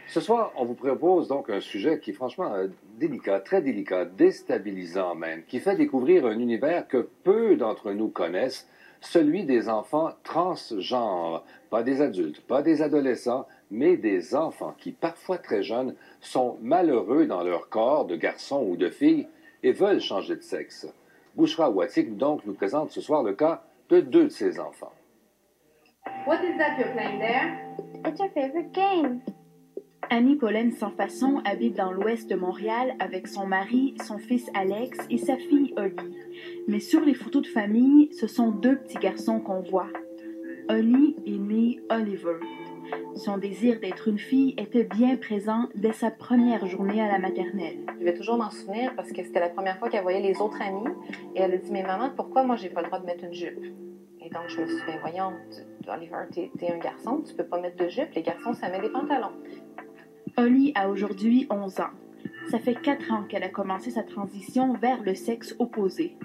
Ce soir, on vous propose donc un sujet qui est franchement euh, délicat, très délicat, déstabilisant même, qui fait découvrir un univers que peu d'entre nous connaissent, celui des enfants transgenres, pas des adultes, pas des adolescents, mais des enfants qui, parfois très jeunes, sont malheureux dans leur corps de garçon ou de fille et veulent changer de sexe. Bouchra Watik donc nous présente ce soir le cas de deux de ces enfants. What is that you're playing there? It's our favorite game? Annie Pauline Sans Façon habite dans l'ouest de Montréal avec son mari, son fils Alex et sa fille Holly. Mais sur les photos de famille, ce sont deux petits garçons qu'on voit. Holly est né Oliver. Son désir d'être une fille était bien présent dès sa première journée à la maternelle. Je vais toujours m'en souvenir parce que c'était la première fois qu'elle voyait les autres amis et elle a dit Mais maman, pourquoi moi j'ai pas le droit de mettre une jupe Et donc je me suis dit ben, Voyons, Oliver, t'es es un garçon, tu peux pas mettre de jupe, les garçons ça met des pantalons. Holly a aujourd'hui 11 ans. Ça fait 4 ans qu'elle a commencé sa transition vers le sexe opposé.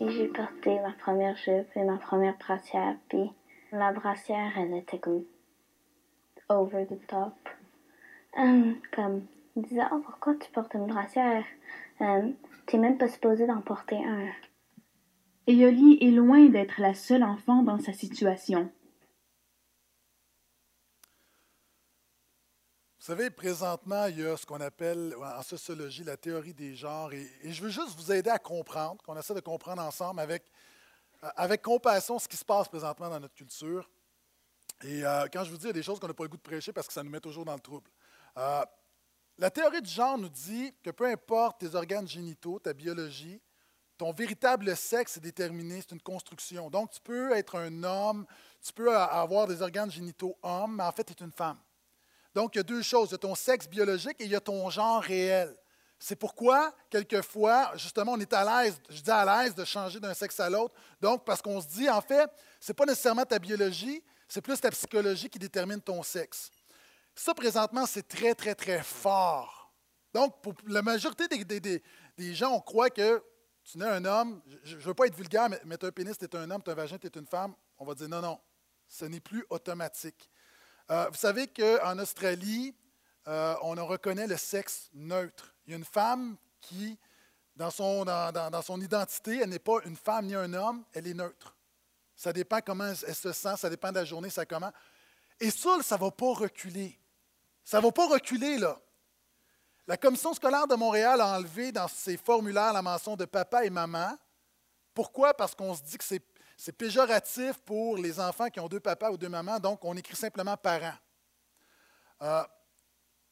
J'ai porté ma première jupe et ma première brassière. Puis la brassière, elle était comme over the top. Hum, comme, il disait, oh, pourquoi tu portes une brassière? Hum, T'es même pas supposé d'en porter un. Et Yoli est loin d'être la seule enfant dans sa situation. Vous savez, présentement, il y a ce qu'on appelle en sociologie la théorie des genres. Et, et je veux juste vous aider à comprendre, qu'on essaie de comprendre ensemble avec, euh, avec compassion ce qui se passe présentement dans notre culture. Et euh, quand je vous dis, il y a des choses qu'on n'a pas le goût de prêcher parce que ça nous met toujours dans le trouble. Euh, la théorie du genre nous dit que peu importe tes organes génitaux, ta biologie, ton véritable sexe est déterminé, c'est une construction. Donc, tu peux être un homme, tu peux avoir des organes génitaux hommes, mais en fait, tu es une femme. Donc, il y a deux choses. Il y a ton sexe biologique et il y a ton genre réel. C'est pourquoi, quelquefois, justement, on est à l'aise, je dis à l'aise de changer d'un sexe à l'autre. Donc, parce qu'on se dit, en fait, ce n'est pas nécessairement ta biologie, c'est plus ta psychologie qui détermine ton sexe. Ça, présentement, c'est très, très, très fort. Donc, pour la majorité des, gens, on croit que tu n'es un homme, je ne veux pas être vulgaire, mais, tu un pénis, tu es un homme, tu un vagin, tu es une femme. On va dire non, non, ce n'est plus automatique. Euh, vous savez qu'en Australie, euh, on reconnaît le sexe neutre. Il y a une femme qui, dans son, dans son identité, elle n'est pas une femme ni un homme, elle est neutre. Ça dépend comment elle se sent, ça dépend de la journée, ça comment. Et ça, ça ne va pas reculer. Ça ne va pas reculer, là. La Commission scolaire de Montréal a enlevé dans ses formulaires la mention de papa et maman. Pourquoi? Parce qu'on se dit que c'est, c'est péjoratif pour les enfants qui ont deux papas ou deux mamans, donc on écrit simplement parents. Euh,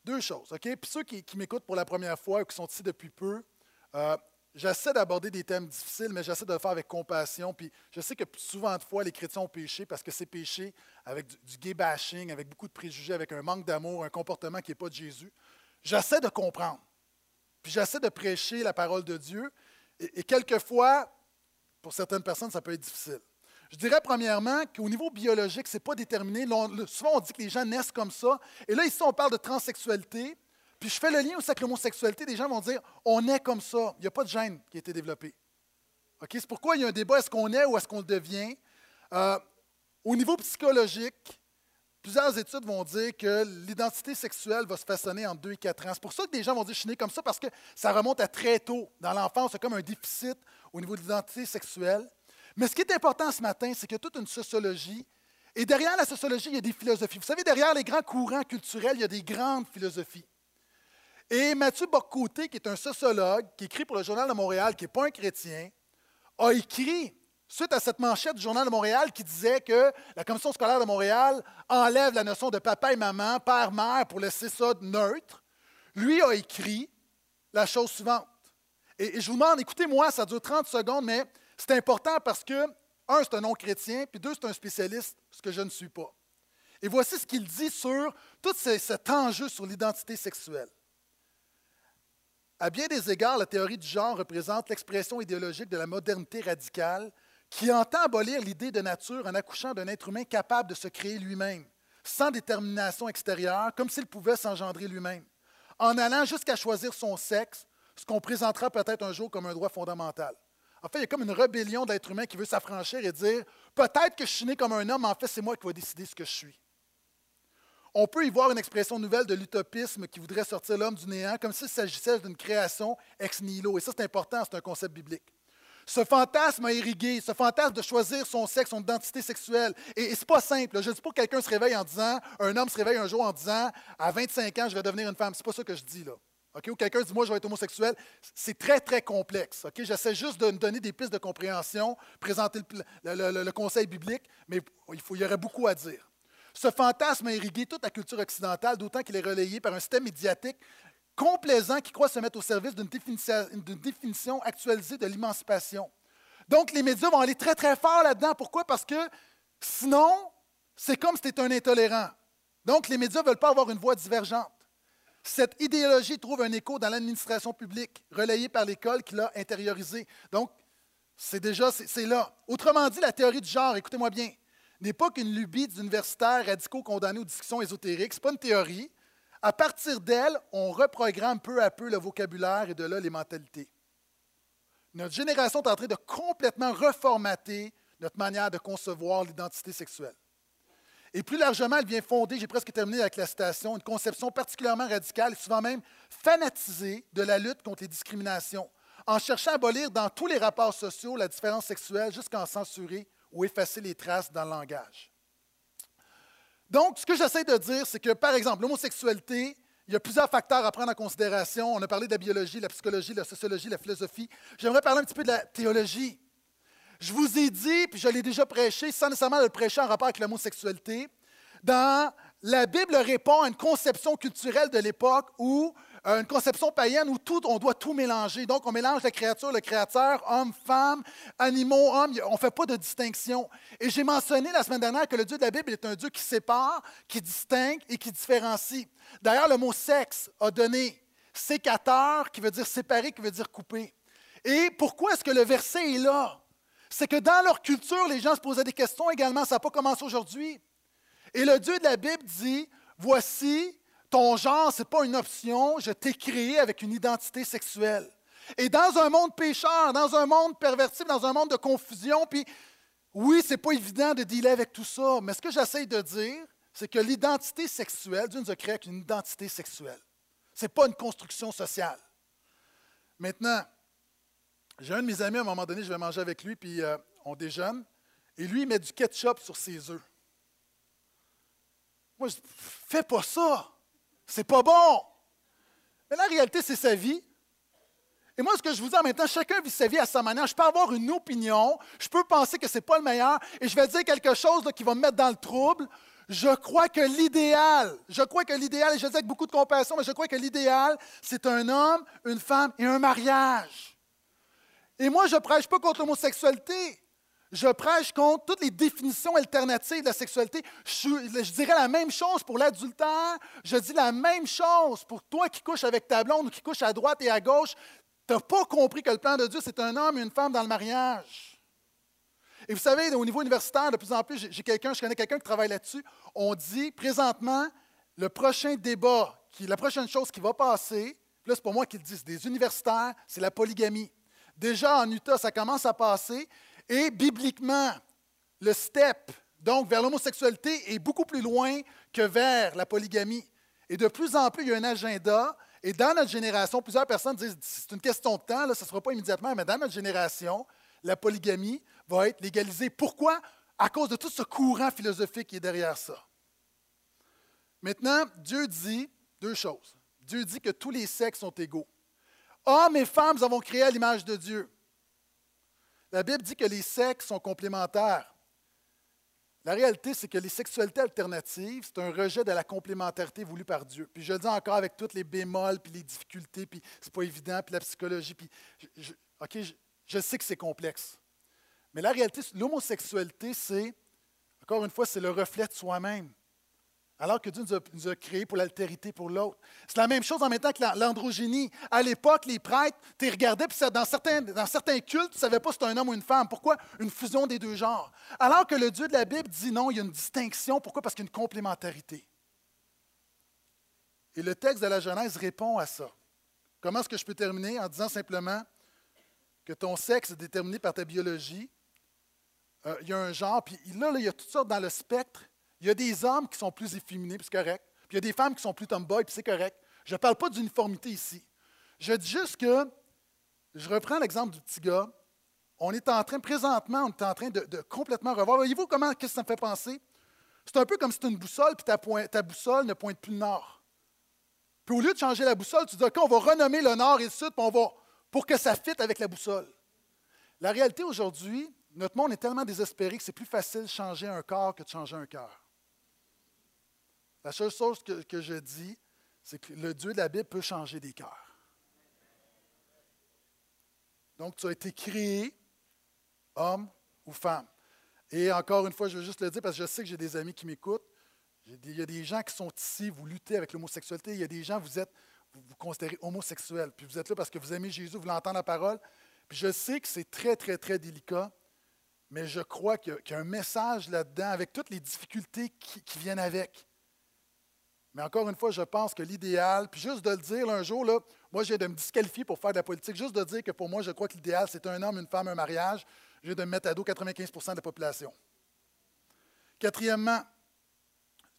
deux choses, OK? Puis ceux qui, qui m'écoutent pour la première fois ou qui sont ici depuis peu, euh, j'essaie d'aborder des thèmes difficiles, mais j'essaie de le faire avec compassion. Puis je sais que souvent de fois, les chrétiens ont péché parce que c'est péché avec du, du gay bashing, avec beaucoup de préjugés, avec un manque d'amour, un comportement qui n'est pas de Jésus. J'essaie de comprendre. Puis j'essaie de prêcher la parole de Dieu. Et, et quelquefois, pour certaines personnes, ça peut être difficile. Je dirais premièrement qu'au niveau biologique, ce n'est pas déterminé. Souvent, on dit que les gens naissent comme ça. Et là, ici, on parle de transsexualité. Puis je fais le lien aussi avec l'homosexualité. Des gens vont dire on est comme ça. Il n'y a pas de gène qui a été développé. OK? C'est pourquoi il y a un débat est-ce qu'on est ou est-ce qu'on le devient? Euh, Au niveau psychologique, plusieurs études vont dire que l'identité sexuelle va se façonner en 2 et 4 ans. C'est pour ça que des gens vont dire je suis né comme ça parce que ça remonte à très tôt. Dans l'enfance, c'est comme un déficit au niveau de l'identité sexuelle. Mais ce qui est important ce matin, c'est qu'il y a toute une sociologie. Et derrière la sociologie, il y a des philosophies. Vous savez, derrière les grands courants culturels, il y a des grandes philosophies. Et Mathieu Boccoté, qui est un sociologue, qui écrit pour le Journal de Montréal, qui n'est pas un chrétien, a écrit, suite à cette manchette du Journal de Montréal qui disait que la Commission scolaire de Montréal enlève la notion de papa et maman, père, mère, pour laisser ça neutre, lui a écrit la chose suivante. Et, je vous demande, écoutez-moi, ça dure 30 secondes, mais c'est important parce que, un, c'est un non-chrétien, puis deux, c'est un spécialiste, ce que je ne suis pas. Et voici ce qu'il dit sur tout ce- cet enjeu sur l'identité sexuelle. À bien des égards, la théorie du genre représente l'expression idéologique de la modernité radicale qui entend abolir l'idée de nature en accouchant d'un être humain capable de se créer lui-même, sans détermination extérieure, comme s'il pouvait s'engendrer lui-même, en allant jusqu'à choisir son sexe, ce qu'on présentera peut-être un jour comme un droit fondamental. En fait, il y a comme une rébellion de l'être humain qui veut s'affranchir et dire peut-être que je suis né comme un homme, en fait, c'est moi qui vais décider ce que je suis. On peut y voir une expression nouvelle de l'utopisme qui voudrait sortir l'homme du néant, comme s'il s'agissait d'une création ex nihilo. Et ça, c'est important, c'est un concept biblique. Ce fantasme a irrigué, ce fantasme de choisir son sexe, son identité sexuelle. Et, et c'est pas simple. Je ne dis pas que quelqu'un se réveille en disant, un homme se réveille un jour en disant, à 25 ans, je vais devenir une femme. C'est pas ça que je dis là. OK? Ou quelqu'un dit, moi, je vais être homosexuel. C'est très, très complexe. J'essaie juste de donner des pistes de compréhension, présenter le conseil biblique, mais il, faut, il y aurait beaucoup à dire. Ce fantasme a irrigué toute la culture occidentale, d'autant qu'il est relayé par un système médiatique complaisant qui croit se mettre au service d'une définition, actualisée de l'émancipation. Donc, les médias vont aller très, très fort là-dedans. Pourquoi? Parce que sinon, c'est comme si tu un intolérant. Donc, les médias ne veulent pas avoir une voix divergente. Cette idéologie trouve un écho dans l'administration publique, relayée par l'école qui l'a intériorisée. Donc, c'est déjà, c'est là. Autrement dit, la théorie du genre, écoutez-moi bien, n'est pas qu'une lubie d'universitaires radicaux condamnés aux discussions ésotériques. Ce n'est pas une théorie. À partir d'elle, on reprogramme peu à peu le vocabulaire et de là les mentalités. notre génération est en train de complètement reformater notre manière de concevoir l'identité sexuelle. Et plus largement, elle vient fonder, j'ai presque terminé avec la citation, une conception particulièrement radicale et souvent même fanatisée de la lutte contre les discriminations, en cherchant à abolir dans tous les rapports sociaux la différence sexuelle jusqu'à en censurer ou effacer les traces dans le langage. Donc, ce que j'essaie de dire, c'est que, par exemple, l'homosexualité, il y a plusieurs facteurs à prendre en considération. On a parlé de la biologie, la psychologie, la sociologie, la philosophie. J'aimerais parler un petit peu de la théologie. Je vous ai dit, puis je l'ai déjà prêché, sans nécessairement le prêcher en rapport avec l'homosexualité, dans la Bible répond à une conception culturelle de l'époque où une conception païenne où tout, on doit tout mélanger. Donc, on mélange la créature, le créateur, homme, femme, animaux, hommes. On ne fait pas de distinction. Et j'ai mentionné la semaine dernière que le Dieu de la Bible est un Dieu qui sépare, qui distingue et qui différencie. D'ailleurs, le mot sexe a donné sécateur, qui veut dire séparer, qui veut dire couper. Et pourquoi est-ce que le verset est là? c'est que dans leur culture, les gens se posaient des questions également. Ça n'a pas commencé aujourd'hui. Et le Dieu de la Bible dit, voici, ton genre, ce n'est pas une option, je t'ai créé avec une identité sexuelle. Et dans un monde pécheur, dans un monde perverti, dans un monde de confusion, puis oui, ce n'est pas évident de dealer avec tout ça, mais ce que j'essaie de dire, c'est que l'identité sexuelle, Dieu nous a créé avec une identité sexuelle. Ce n'est pas une construction sociale. Maintenant, j'ai un de mes amis, à un moment donné, je vais manger avec lui, puis euh, on déjeune, et lui, il met du ketchup sur ses œufs. Moi, je dis, fais pas ça, c'est pas bon. Mais la réalité, c'est sa vie. Et moi, ce que je vous dis en chacun vit sa vie à sa manière. Je peux avoir une opinion, je peux penser que ce n'est pas le meilleur, et je vais dire quelque chose qui va me mettre dans le trouble. Je crois que l'idéal, je crois que l'idéal, et je le dis avec beaucoup de compassion, mais je crois que l'idéal, c'est un homme, une femme et un mariage. Et moi, je ne prêche pas contre l'homosexualité. Je prêche contre toutes les définitions alternatives de la sexualité. Je, dirais la même chose pour l'adultère. Je dis la même chose pour toi qui couches avec ta blonde ou qui couches à droite et à gauche. Tu n'as pas compris que le plan de Dieu, c'est un homme et une femme dans le mariage. Et vous savez, au niveau universitaire, de plus en plus, j'ai quelqu'un, je connais quelqu'un qui travaille là-dessus. On dit présentement, le prochain débat, qui, la prochaine chose qui va passer, là, c'est pas moi qui le dis, c'est des universitaires, c'est la polygamie. Déjà en Utah, ça commence à passer. Et bibliquement, le step, donc vers l'homosexualité, est beaucoup plus loin que vers la polygamie. Et de plus en plus, il y a un agenda. Et dans notre génération, plusieurs personnes disent c'est une question de temps, là, ce ne sera pas immédiatement, mais dans notre génération, la polygamie va être légalisée. Pourquoi? À cause de tout ce courant philosophique qui est derrière ça. Maintenant, Dieu dit deux choses. Dieu dit que tous les sexes sont égaux. Hommes et femmes, nous avons créé à l'image de Dieu. La Bible dit que les sexes sont complémentaires. La réalité, c'est que les sexualités alternatives, c'est un rejet de la complémentarité voulue par Dieu. Puis je le dis encore avec toutes les bémols, puis les difficultés, puis c'est pas évident, puis la psychologie, puis je, OK, je sais que c'est complexe. Mais la réalité, l'homosexualité, c'est, encore une fois, c'est le reflet de soi-même alors que Dieu nous a, créés pour l'altérité pour l'autre. C'est la même chose en même temps que l'androgynie. À l'époque, les prêtres, tu regardais, puis dans certains, dans cultes, tu ne savais pas si c'était un homme ou une femme. Pourquoi? Une fusion des deux genres. Alors que le Dieu de la Bible dit non, il y a une distinction. Pourquoi? Parce qu'il y a une complémentarité. Et le texte de la Genèse répond à ça. Comment est-ce que je peux terminer? En disant simplement que ton sexe est déterminé par ta biologie? Euh, il y a un genre, puis là, il y a toutes sortes dans le spectre il y a des hommes qui sont plus efféminés, puis c'est correct. Puis il y a des femmes qui sont plus tomboy, puis c'est correct. Je ne parle pas d'uniformité ici. Je dis juste que, je reprends l'exemple du petit gars. On est en train, présentement, on est en train de, complètement revoir. Voyez-vous comment ça me fait penser? C'est un peu comme si tu une boussole, puis ta, boussole ne pointe plus le nord. Puis au lieu de changer la boussole, tu dis, OK, on va renommer le nord et le sud, pour que ça fitte avec la boussole. La réalité aujourd'hui, notre monde est tellement désespéré que c'est plus facile de changer un corps que de changer un cœur. La seule chose que, je dis, c'est que le Dieu de la Bible peut changer des cœurs. Donc, tu as été créé, homme ou femme. Et encore une fois, je veux juste le dire parce que je sais que j'ai des amis qui m'écoutent. Il y a des gens qui sont ici, vous luttez avec l'homosexualité. Il y a des gens, vous êtes, vous vous considérez homosexuel. Puis vous êtes là parce que vous aimez Jésus, vous l'entendez la parole. Puis je sais que c'est très, très, très délicat, mais je crois qu'il y, a un message là-dedans avec toutes les difficultés qui viennent avec. Mais encore une fois, je pense que l'idéal, puis juste de le dire un jour, là, Moi, j'ai de me disqualifier pour faire de la politique, juste de dire que pour moi, je crois que l'idéal, c'est un homme, une femme, un mariage. J'ai de me mettre à dos 95% de la population. Quatrièmement,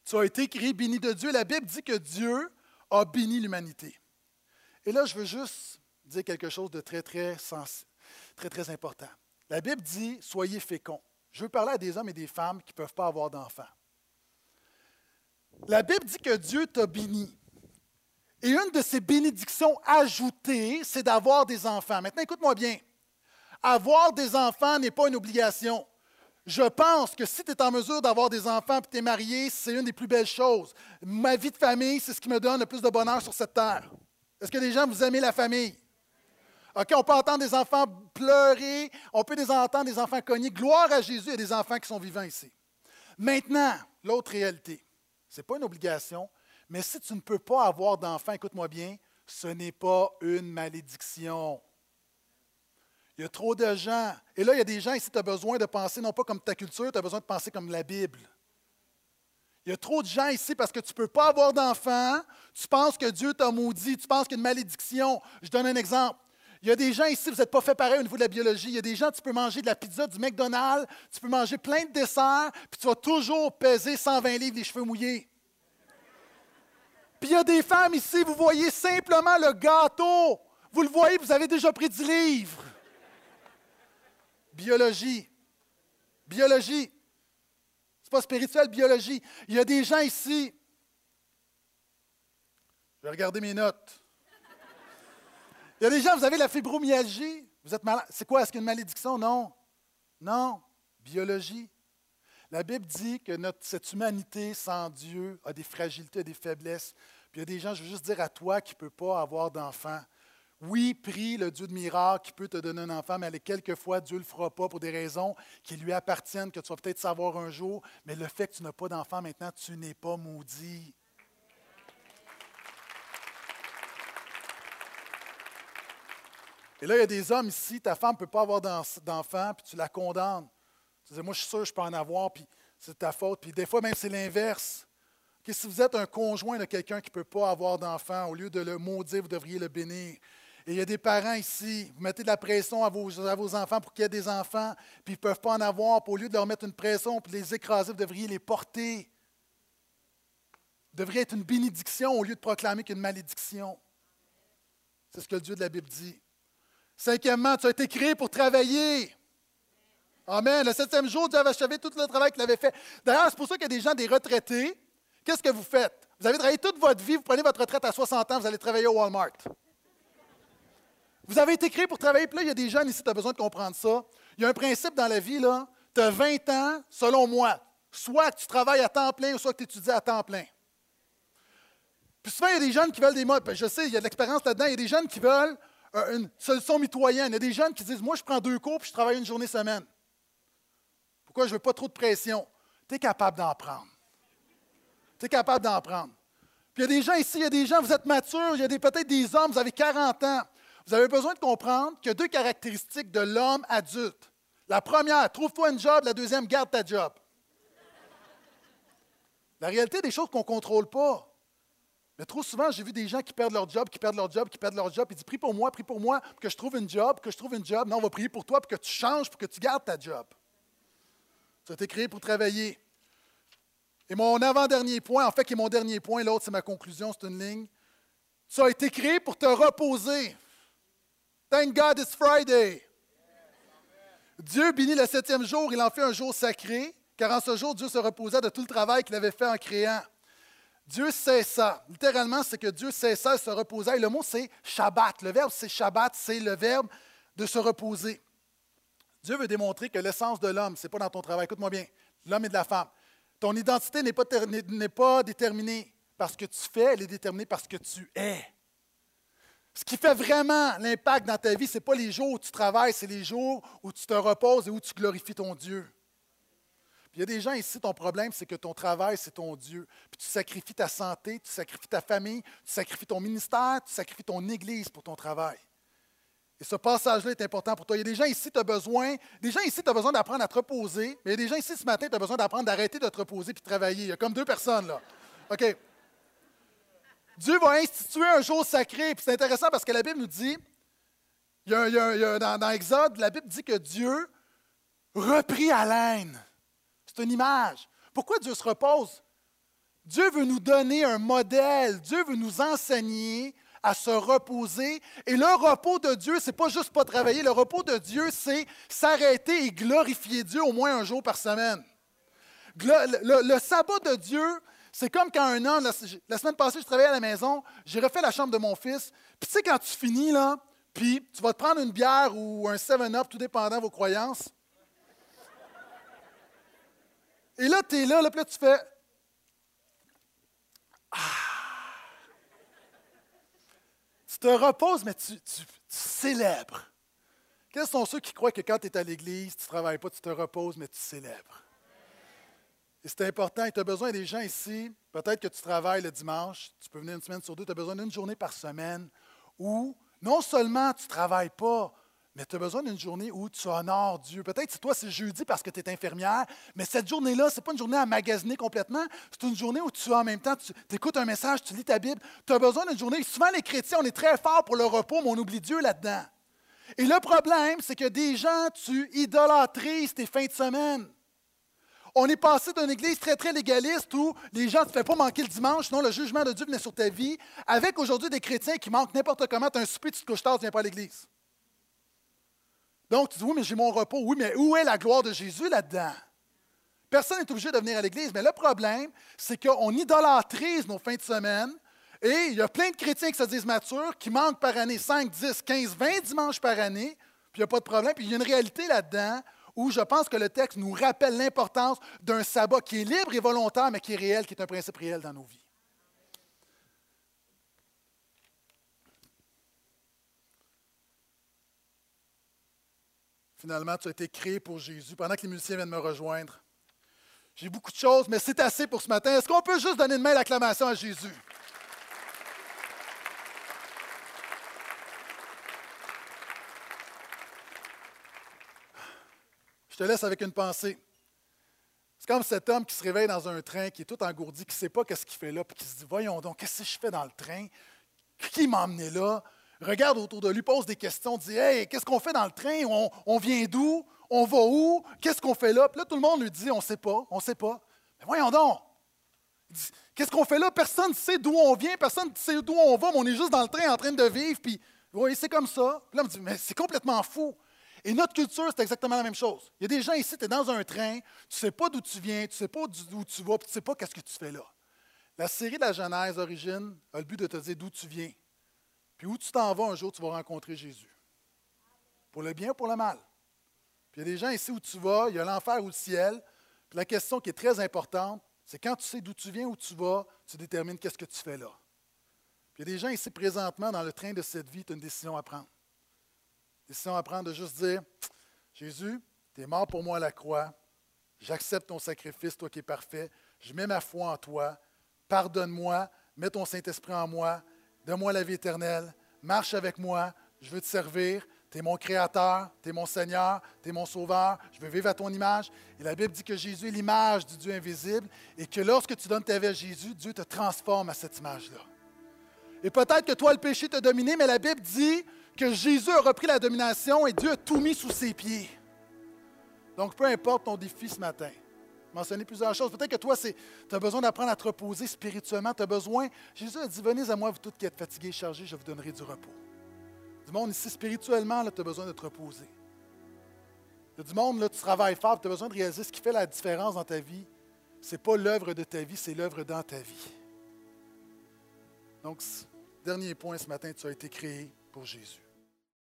tu as été créé béni de Dieu. La Bible dit que Dieu a béni l'humanité. Et là, je veux juste dire quelque chose de très, très, sens, très, très important. La Bible dit Soyez féconds. Je veux parler à des hommes et des femmes qui ne peuvent pas avoir d'enfants. La Bible dit que Dieu t'a béni. Et une de ces bénédictions ajoutées, c'est d'avoir des enfants. Maintenant, écoute-moi bien. Avoir des enfants n'est pas une obligation. Je pense que si tu es en mesure d'avoir des enfants et tu es marié, c'est une des plus belles choses. Ma vie de famille, c'est ce qui me donne le plus de bonheur sur cette terre. Est-ce que les gens, vous aimez la famille? OK, on peut entendre des enfants pleurer, on peut entendre des enfants cogner. Gloire à Jésus, il y a des enfants qui sont vivants ici. Maintenant, l'autre réalité, ce n'est pas une obligation, mais si tu ne peux pas avoir d'enfants, écoute-moi bien, ce n'est pas une malédiction. Il y a trop de gens. Et là, il y a des gens ici, tu as besoin de penser non pas comme ta culture, tu as besoin de penser comme la Bible. Il y a trop de gens ici parce que tu ne peux pas avoir d'enfants, tu penses que Dieu t'a maudit, tu penses qu'il y a une malédiction. Je donne un exemple. Il y a des gens ici, vous n'êtes pas fait pareil au niveau de la biologie. Il y a des gens, tu peux manger de la pizza du McDonald's, tu peux manger plein de desserts, puis tu vas toujours peser 120 livres les cheveux mouillés. Puis il y a des femmes ici, vous voyez simplement le gâteau. Vous le voyez, vous avez déjà pris du livre. Biologie. Biologie. Ce n'est pas spirituel, biologie. Il y a des gens ici. Je vais regarder mes notes. Il y a des gens, vous avez la fibromyalgie, vous êtes malade. C'est quoi? Est-ce qu'il a malédiction? Non. Non. Biologie. La Bible dit que cette humanité sans Dieu a des fragilités, des faiblesses. Puis il y a des gens, je veux juste dire à toi qui ne peux pas avoir d'enfant. Oui, prie le Dieu de miracle qui peut te donner un enfant, mais quelquefois, Dieu ne le fera pas pour des raisons qui lui appartiennent, que tu vas peut-être savoir un jour. Mais le fait que tu n'as pas d'enfant maintenant, tu n'es pas maudit. Et là, il y a des hommes ici, ta femme ne peut pas avoir d'enfant, puis tu la condamnes. Tu dis, moi, je suis sûr que je peux en avoir, puis c'est ta faute. Puis des fois, même, c'est l'inverse. si vous êtes un conjoint de quelqu'un qui ne peut pas avoir d'enfant, au lieu de le maudire, vous devriez le bénir. Et il y a des parents ici, vous mettez de la pression à vos, enfants pour qu'il y ait des enfants, puis ils ne peuvent pas en avoir. Puis au lieu de leur mettre une pression pour les écraser, vous devriez les porter. Vous devriez être une bénédiction au lieu de proclamer qu'une malédiction. C'est ce que le Dieu de la Bible dit. Cinquièmement, tu as été créé pour travailler. Amen. Le septième jour, Dieu avait achevé tout le travail qu'il avait fait. D'ailleurs, c'est pour ça qu'il y a des gens, des retraités. Qu'est-ce que vous faites? Vous avez travaillé toute votre vie, vous prenez votre retraite à 60 ans, vous allez travailler au Walmart. Vous avez été créé pour travailler, puis là, il y a des jeunes ici, tu as besoin de comprendre ça. Il y a un principe dans la vie, là. Tu as 20 ans, selon moi. Soit que tu travailles à temps plein, ou soit que tu étudies à temps plein. Puis souvent, il y a des jeunes qui veulent des modes. Je sais, il y a de l'expérience là-dedans. Il y a des jeunes qui veulent une solution mitoyenne. Il y a des jeunes qui disent Moi, je prends deux cours puis je travaille une journée semaine. Pourquoi je ne veux pas trop de pression? Tu es capable d'en prendre. Tu es capable d'en prendre. Puis il y a des gens ici, il y a des gens, vous êtes matures, il y a peut-être des hommes, vous avez 40 ans. Vous avez besoin de comprendre qu'il y a deux caractéristiques de l'homme adulte. La première, trouve-toi un job. La deuxième, garde ta job. La réalité des choses qu'on ne contrôle pas. Mais trop souvent, j'ai vu des gens qui perdent leur job, qui perdent leur job, qui perdent leur job. Ils disent Prie pour moi, prie pour moi, pour que je trouve une job, que je trouve une job. Non, on va prier pour toi, pour que tu changes, pour que tu gardes ta job. Tu as été créé pour travailler. Et mon avant-dernier point, en fait, qui est mon dernier point, l'autre, c'est ma conclusion, c'est une ligne. Tu as été créé pour te reposer. Thank God it's Friday. Dieu bénit le septième jour, il en fait un jour sacré, car en ce jour, Dieu se reposait de tout le travail qu'il avait fait en créant. Dieu cessa. Littéralement, c'est que Dieu cessa et se reposa. Et le mot, c'est Shabbat. Le verbe, c'est Shabbat, c'est le verbe de se reposer. Dieu veut démontrer que l'essence de l'homme, ce n'est pas dans ton travail. Écoute-moi bien, l'homme et de la femme. Ton identité n'est pas, pas déterminée par ce que tu fais, elle est déterminée par ce que tu es. Ce qui fait vraiment l'impact dans ta vie, ce n'est pas les jours où tu travailles, c'est les jours où tu te reposes et où tu glorifies ton Dieu il y a des gens ici, ton problème, c'est que ton travail, c'est ton Dieu. Puis tu sacrifies ta santé, tu sacrifies ta famille, tu sacrifies ton ministère, tu sacrifies ton Église pour ton travail. Et ce passage-là est important pour toi. Il y a des gens ici, tu as besoin, des gens ici, tu as besoin d'apprendre à te reposer, mais il y a des gens ici ce matin, tu as besoin d'apprendre d'arrêter de te reposer puis de travailler. Il y a comme deux personnes là. OK. Dieu va instituer un jour sacré. Puis c'est intéressant parce que la Bible nous dit, il y a- dans, dans Exode, la Bible dit que Dieu reprit haleine. C'est une image. Pourquoi Dieu se repose? Dieu veut nous donner un modèle. Dieu veut nous enseigner à se reposer. Et le repos de Dieu, c'est pas juste pas travailler. Le repos de Dieu, c'est s'arrêter et glorifier Dieu au moins un jour par semaine. Le, sabbat de Dieu, c'est comme quand un la, la semaine passée, je travaillais à la maison, j'ai refait la chambre de mon fils. Puis tu sais, quand tu finis, là, puis tu vas te prendre une bière ou un 7-up, tout dépendant de vos croyances. Et là, tu es là, là, puis là, tu fais. Tu te reposes, mais tu, célèbres. Quels sont ceux qui croient que quand tu es à l'église, tu ne travailles pas, tu te reposes, mais tu célèbres? Et c'est important, tu as besoin des gens ici, peut-être que tu travailles le dimanche, tu peux venir une semaine sur deux, tu as besoin d'une journée par semaine où non seulement tu ne travailles pas, mais tu as besoin d'une journée où tu honores Dieu. Peut-être toi, c'est jeudi parce que tu es infirmière, mais cette journée-là, ce n'est pas une journée à magasiner complètement, c'est une journée où tu en même temps, tu écoutes un message, tu lis ta Bible. Tu as besoin d'une journée. Souvent, les chrétiens, on est très forts pour le repos, mais on oublie Dieu là-dedans. Et le problème, c'est que des gens, tu idolâtrises tes fins de semaine. On est passé d'une église très, très légaliste où les gens ne te font pas manquer le dimanche, sinon le jugement de Dieu venait sur ta vie, avec aujourd'hui des chrétiens qui manquent n'importe comment, tu as un souper, tu te couches tard, tu ne viens pas à l'église. Donc, tu dis, oui, mais j'ai mon repos. Oui, mais où est la gloire de Jésus là-dedans? Personne n'est obligé de venir à l'église, mais le problème, c'est qu'on idolâtrise nos fins de semaine et il y a plein de chrétiens qui se disent matures, qui manquent par année 5, 10, 15, 20 dimanches par année, puis il n'y a pas de problème. Puis il y a une réalité là-dedans où je pense que le texte nous rappelle l'importance d'un sabbat qui est libre et volontaire, mais qui est réel, qui est un principe réel dans nos vies. Finalement, tu as été créé pour Jésus. Pendant que les musiciens viennent me rejoindre, j'ai beaucoup de choses, mais c'est assez pour ce matin. Est-ce qu'on peut juste donner une main d'acclamation à Jésus? Je te laisse avec une pensée. C'est comme cet homme qui se réveille dans un train, qui est tout engourdi, qui ne sait pas qu'est-ce qu'il fait là, puis qui se dit Voyons donc, qu'est-ce que je fais dans le train? Qui m'a emmené là? Regarde autour de lui, pose des questions, dit Hey, qu'est-ce qu'on fait dans le train? On, vient d'où? On va où? Qu'est-ce qu'on fait là? Puis là, tout le monde lui dit On ne sait pas, on ne sait pas. Mais voyons donc Qu'est-ce qu'on fait là? Personne ne sait d'où on vient, personne ne sait d'où on va, mais on est juste dans le train en train de vivre, puis oui, c'est comme ça. Puis là, on me dit Mais c'est complètement fou. Et notre culture, c'est exactement la même chose. Il y a des gens ici, tu es dans un train, tu ne sais pas d'où tu viens, tu ne sais pas d'où tu vas, puis tu ne sais pas qu'est-ce que tu fais là. La série de la Genèse, Origine, a le but de te dire d'où tu viens. Puis où tu t'en vas un jour, tu vas rencontrer Jésus. Pour le bien ou pour le mal. Puis il y a des gens ici où tu vas, il y a l'enfer ou le ciel. Puis la question qui est très importante, c'est quand tu sais d'où tu viens, où tu vas, tu détermines qu'est-ce que tu fais là. Puis il y a des gens ici présentement dans le train de cette vie, tu as une décision à prendre. Décision à prendre de juste dire Jésus, tu es mort pour moi à la croix. J'accepte ton sacrifice, toi qui es parfait. Je mets ma foi en toi. Pardonne-moi. Mets ton Saint-Esprit en moi. Donne-moi la vie éternelle. Marche avec moi. Je veux te servir. Tu es mon Créateur. Tu es mon Seigneur. Tu es mon Sauveur. Je veux vivre à ton image. Et la Bible dit que Jésus est l'image du Dieu invisible et que lorsque tu donnes ta vie à Jésus, Dieu te transforme à cette image-là. Et peut-être que toi, le péché t'a dominé, mais la Bible dit que Jésus a repris la domination et Dieu a tout mis sous ses pieds. Donc, peu importe ton défi ce matin, mentionner plusieurs choses. Peut-être que toi, tu as besoin d'apprendre à te reposer spirituellement. Tu besoin. Jésus a dit Venez à moi, vous tous qui êtes fatigués et chargés, je vous donnerai du repos. Du monde ici, spirituellement, tu as besoin de te reposer. Il y a du monde, tu travailles fort, tu as besoin de réaliser ce qui fait la différence dans ta vie. Ce n'est pas l'œuvre de ta vie, c'est l'œuvre dans ta vie. Donc, dernier point ce matin, tu as été créé pour Jésus.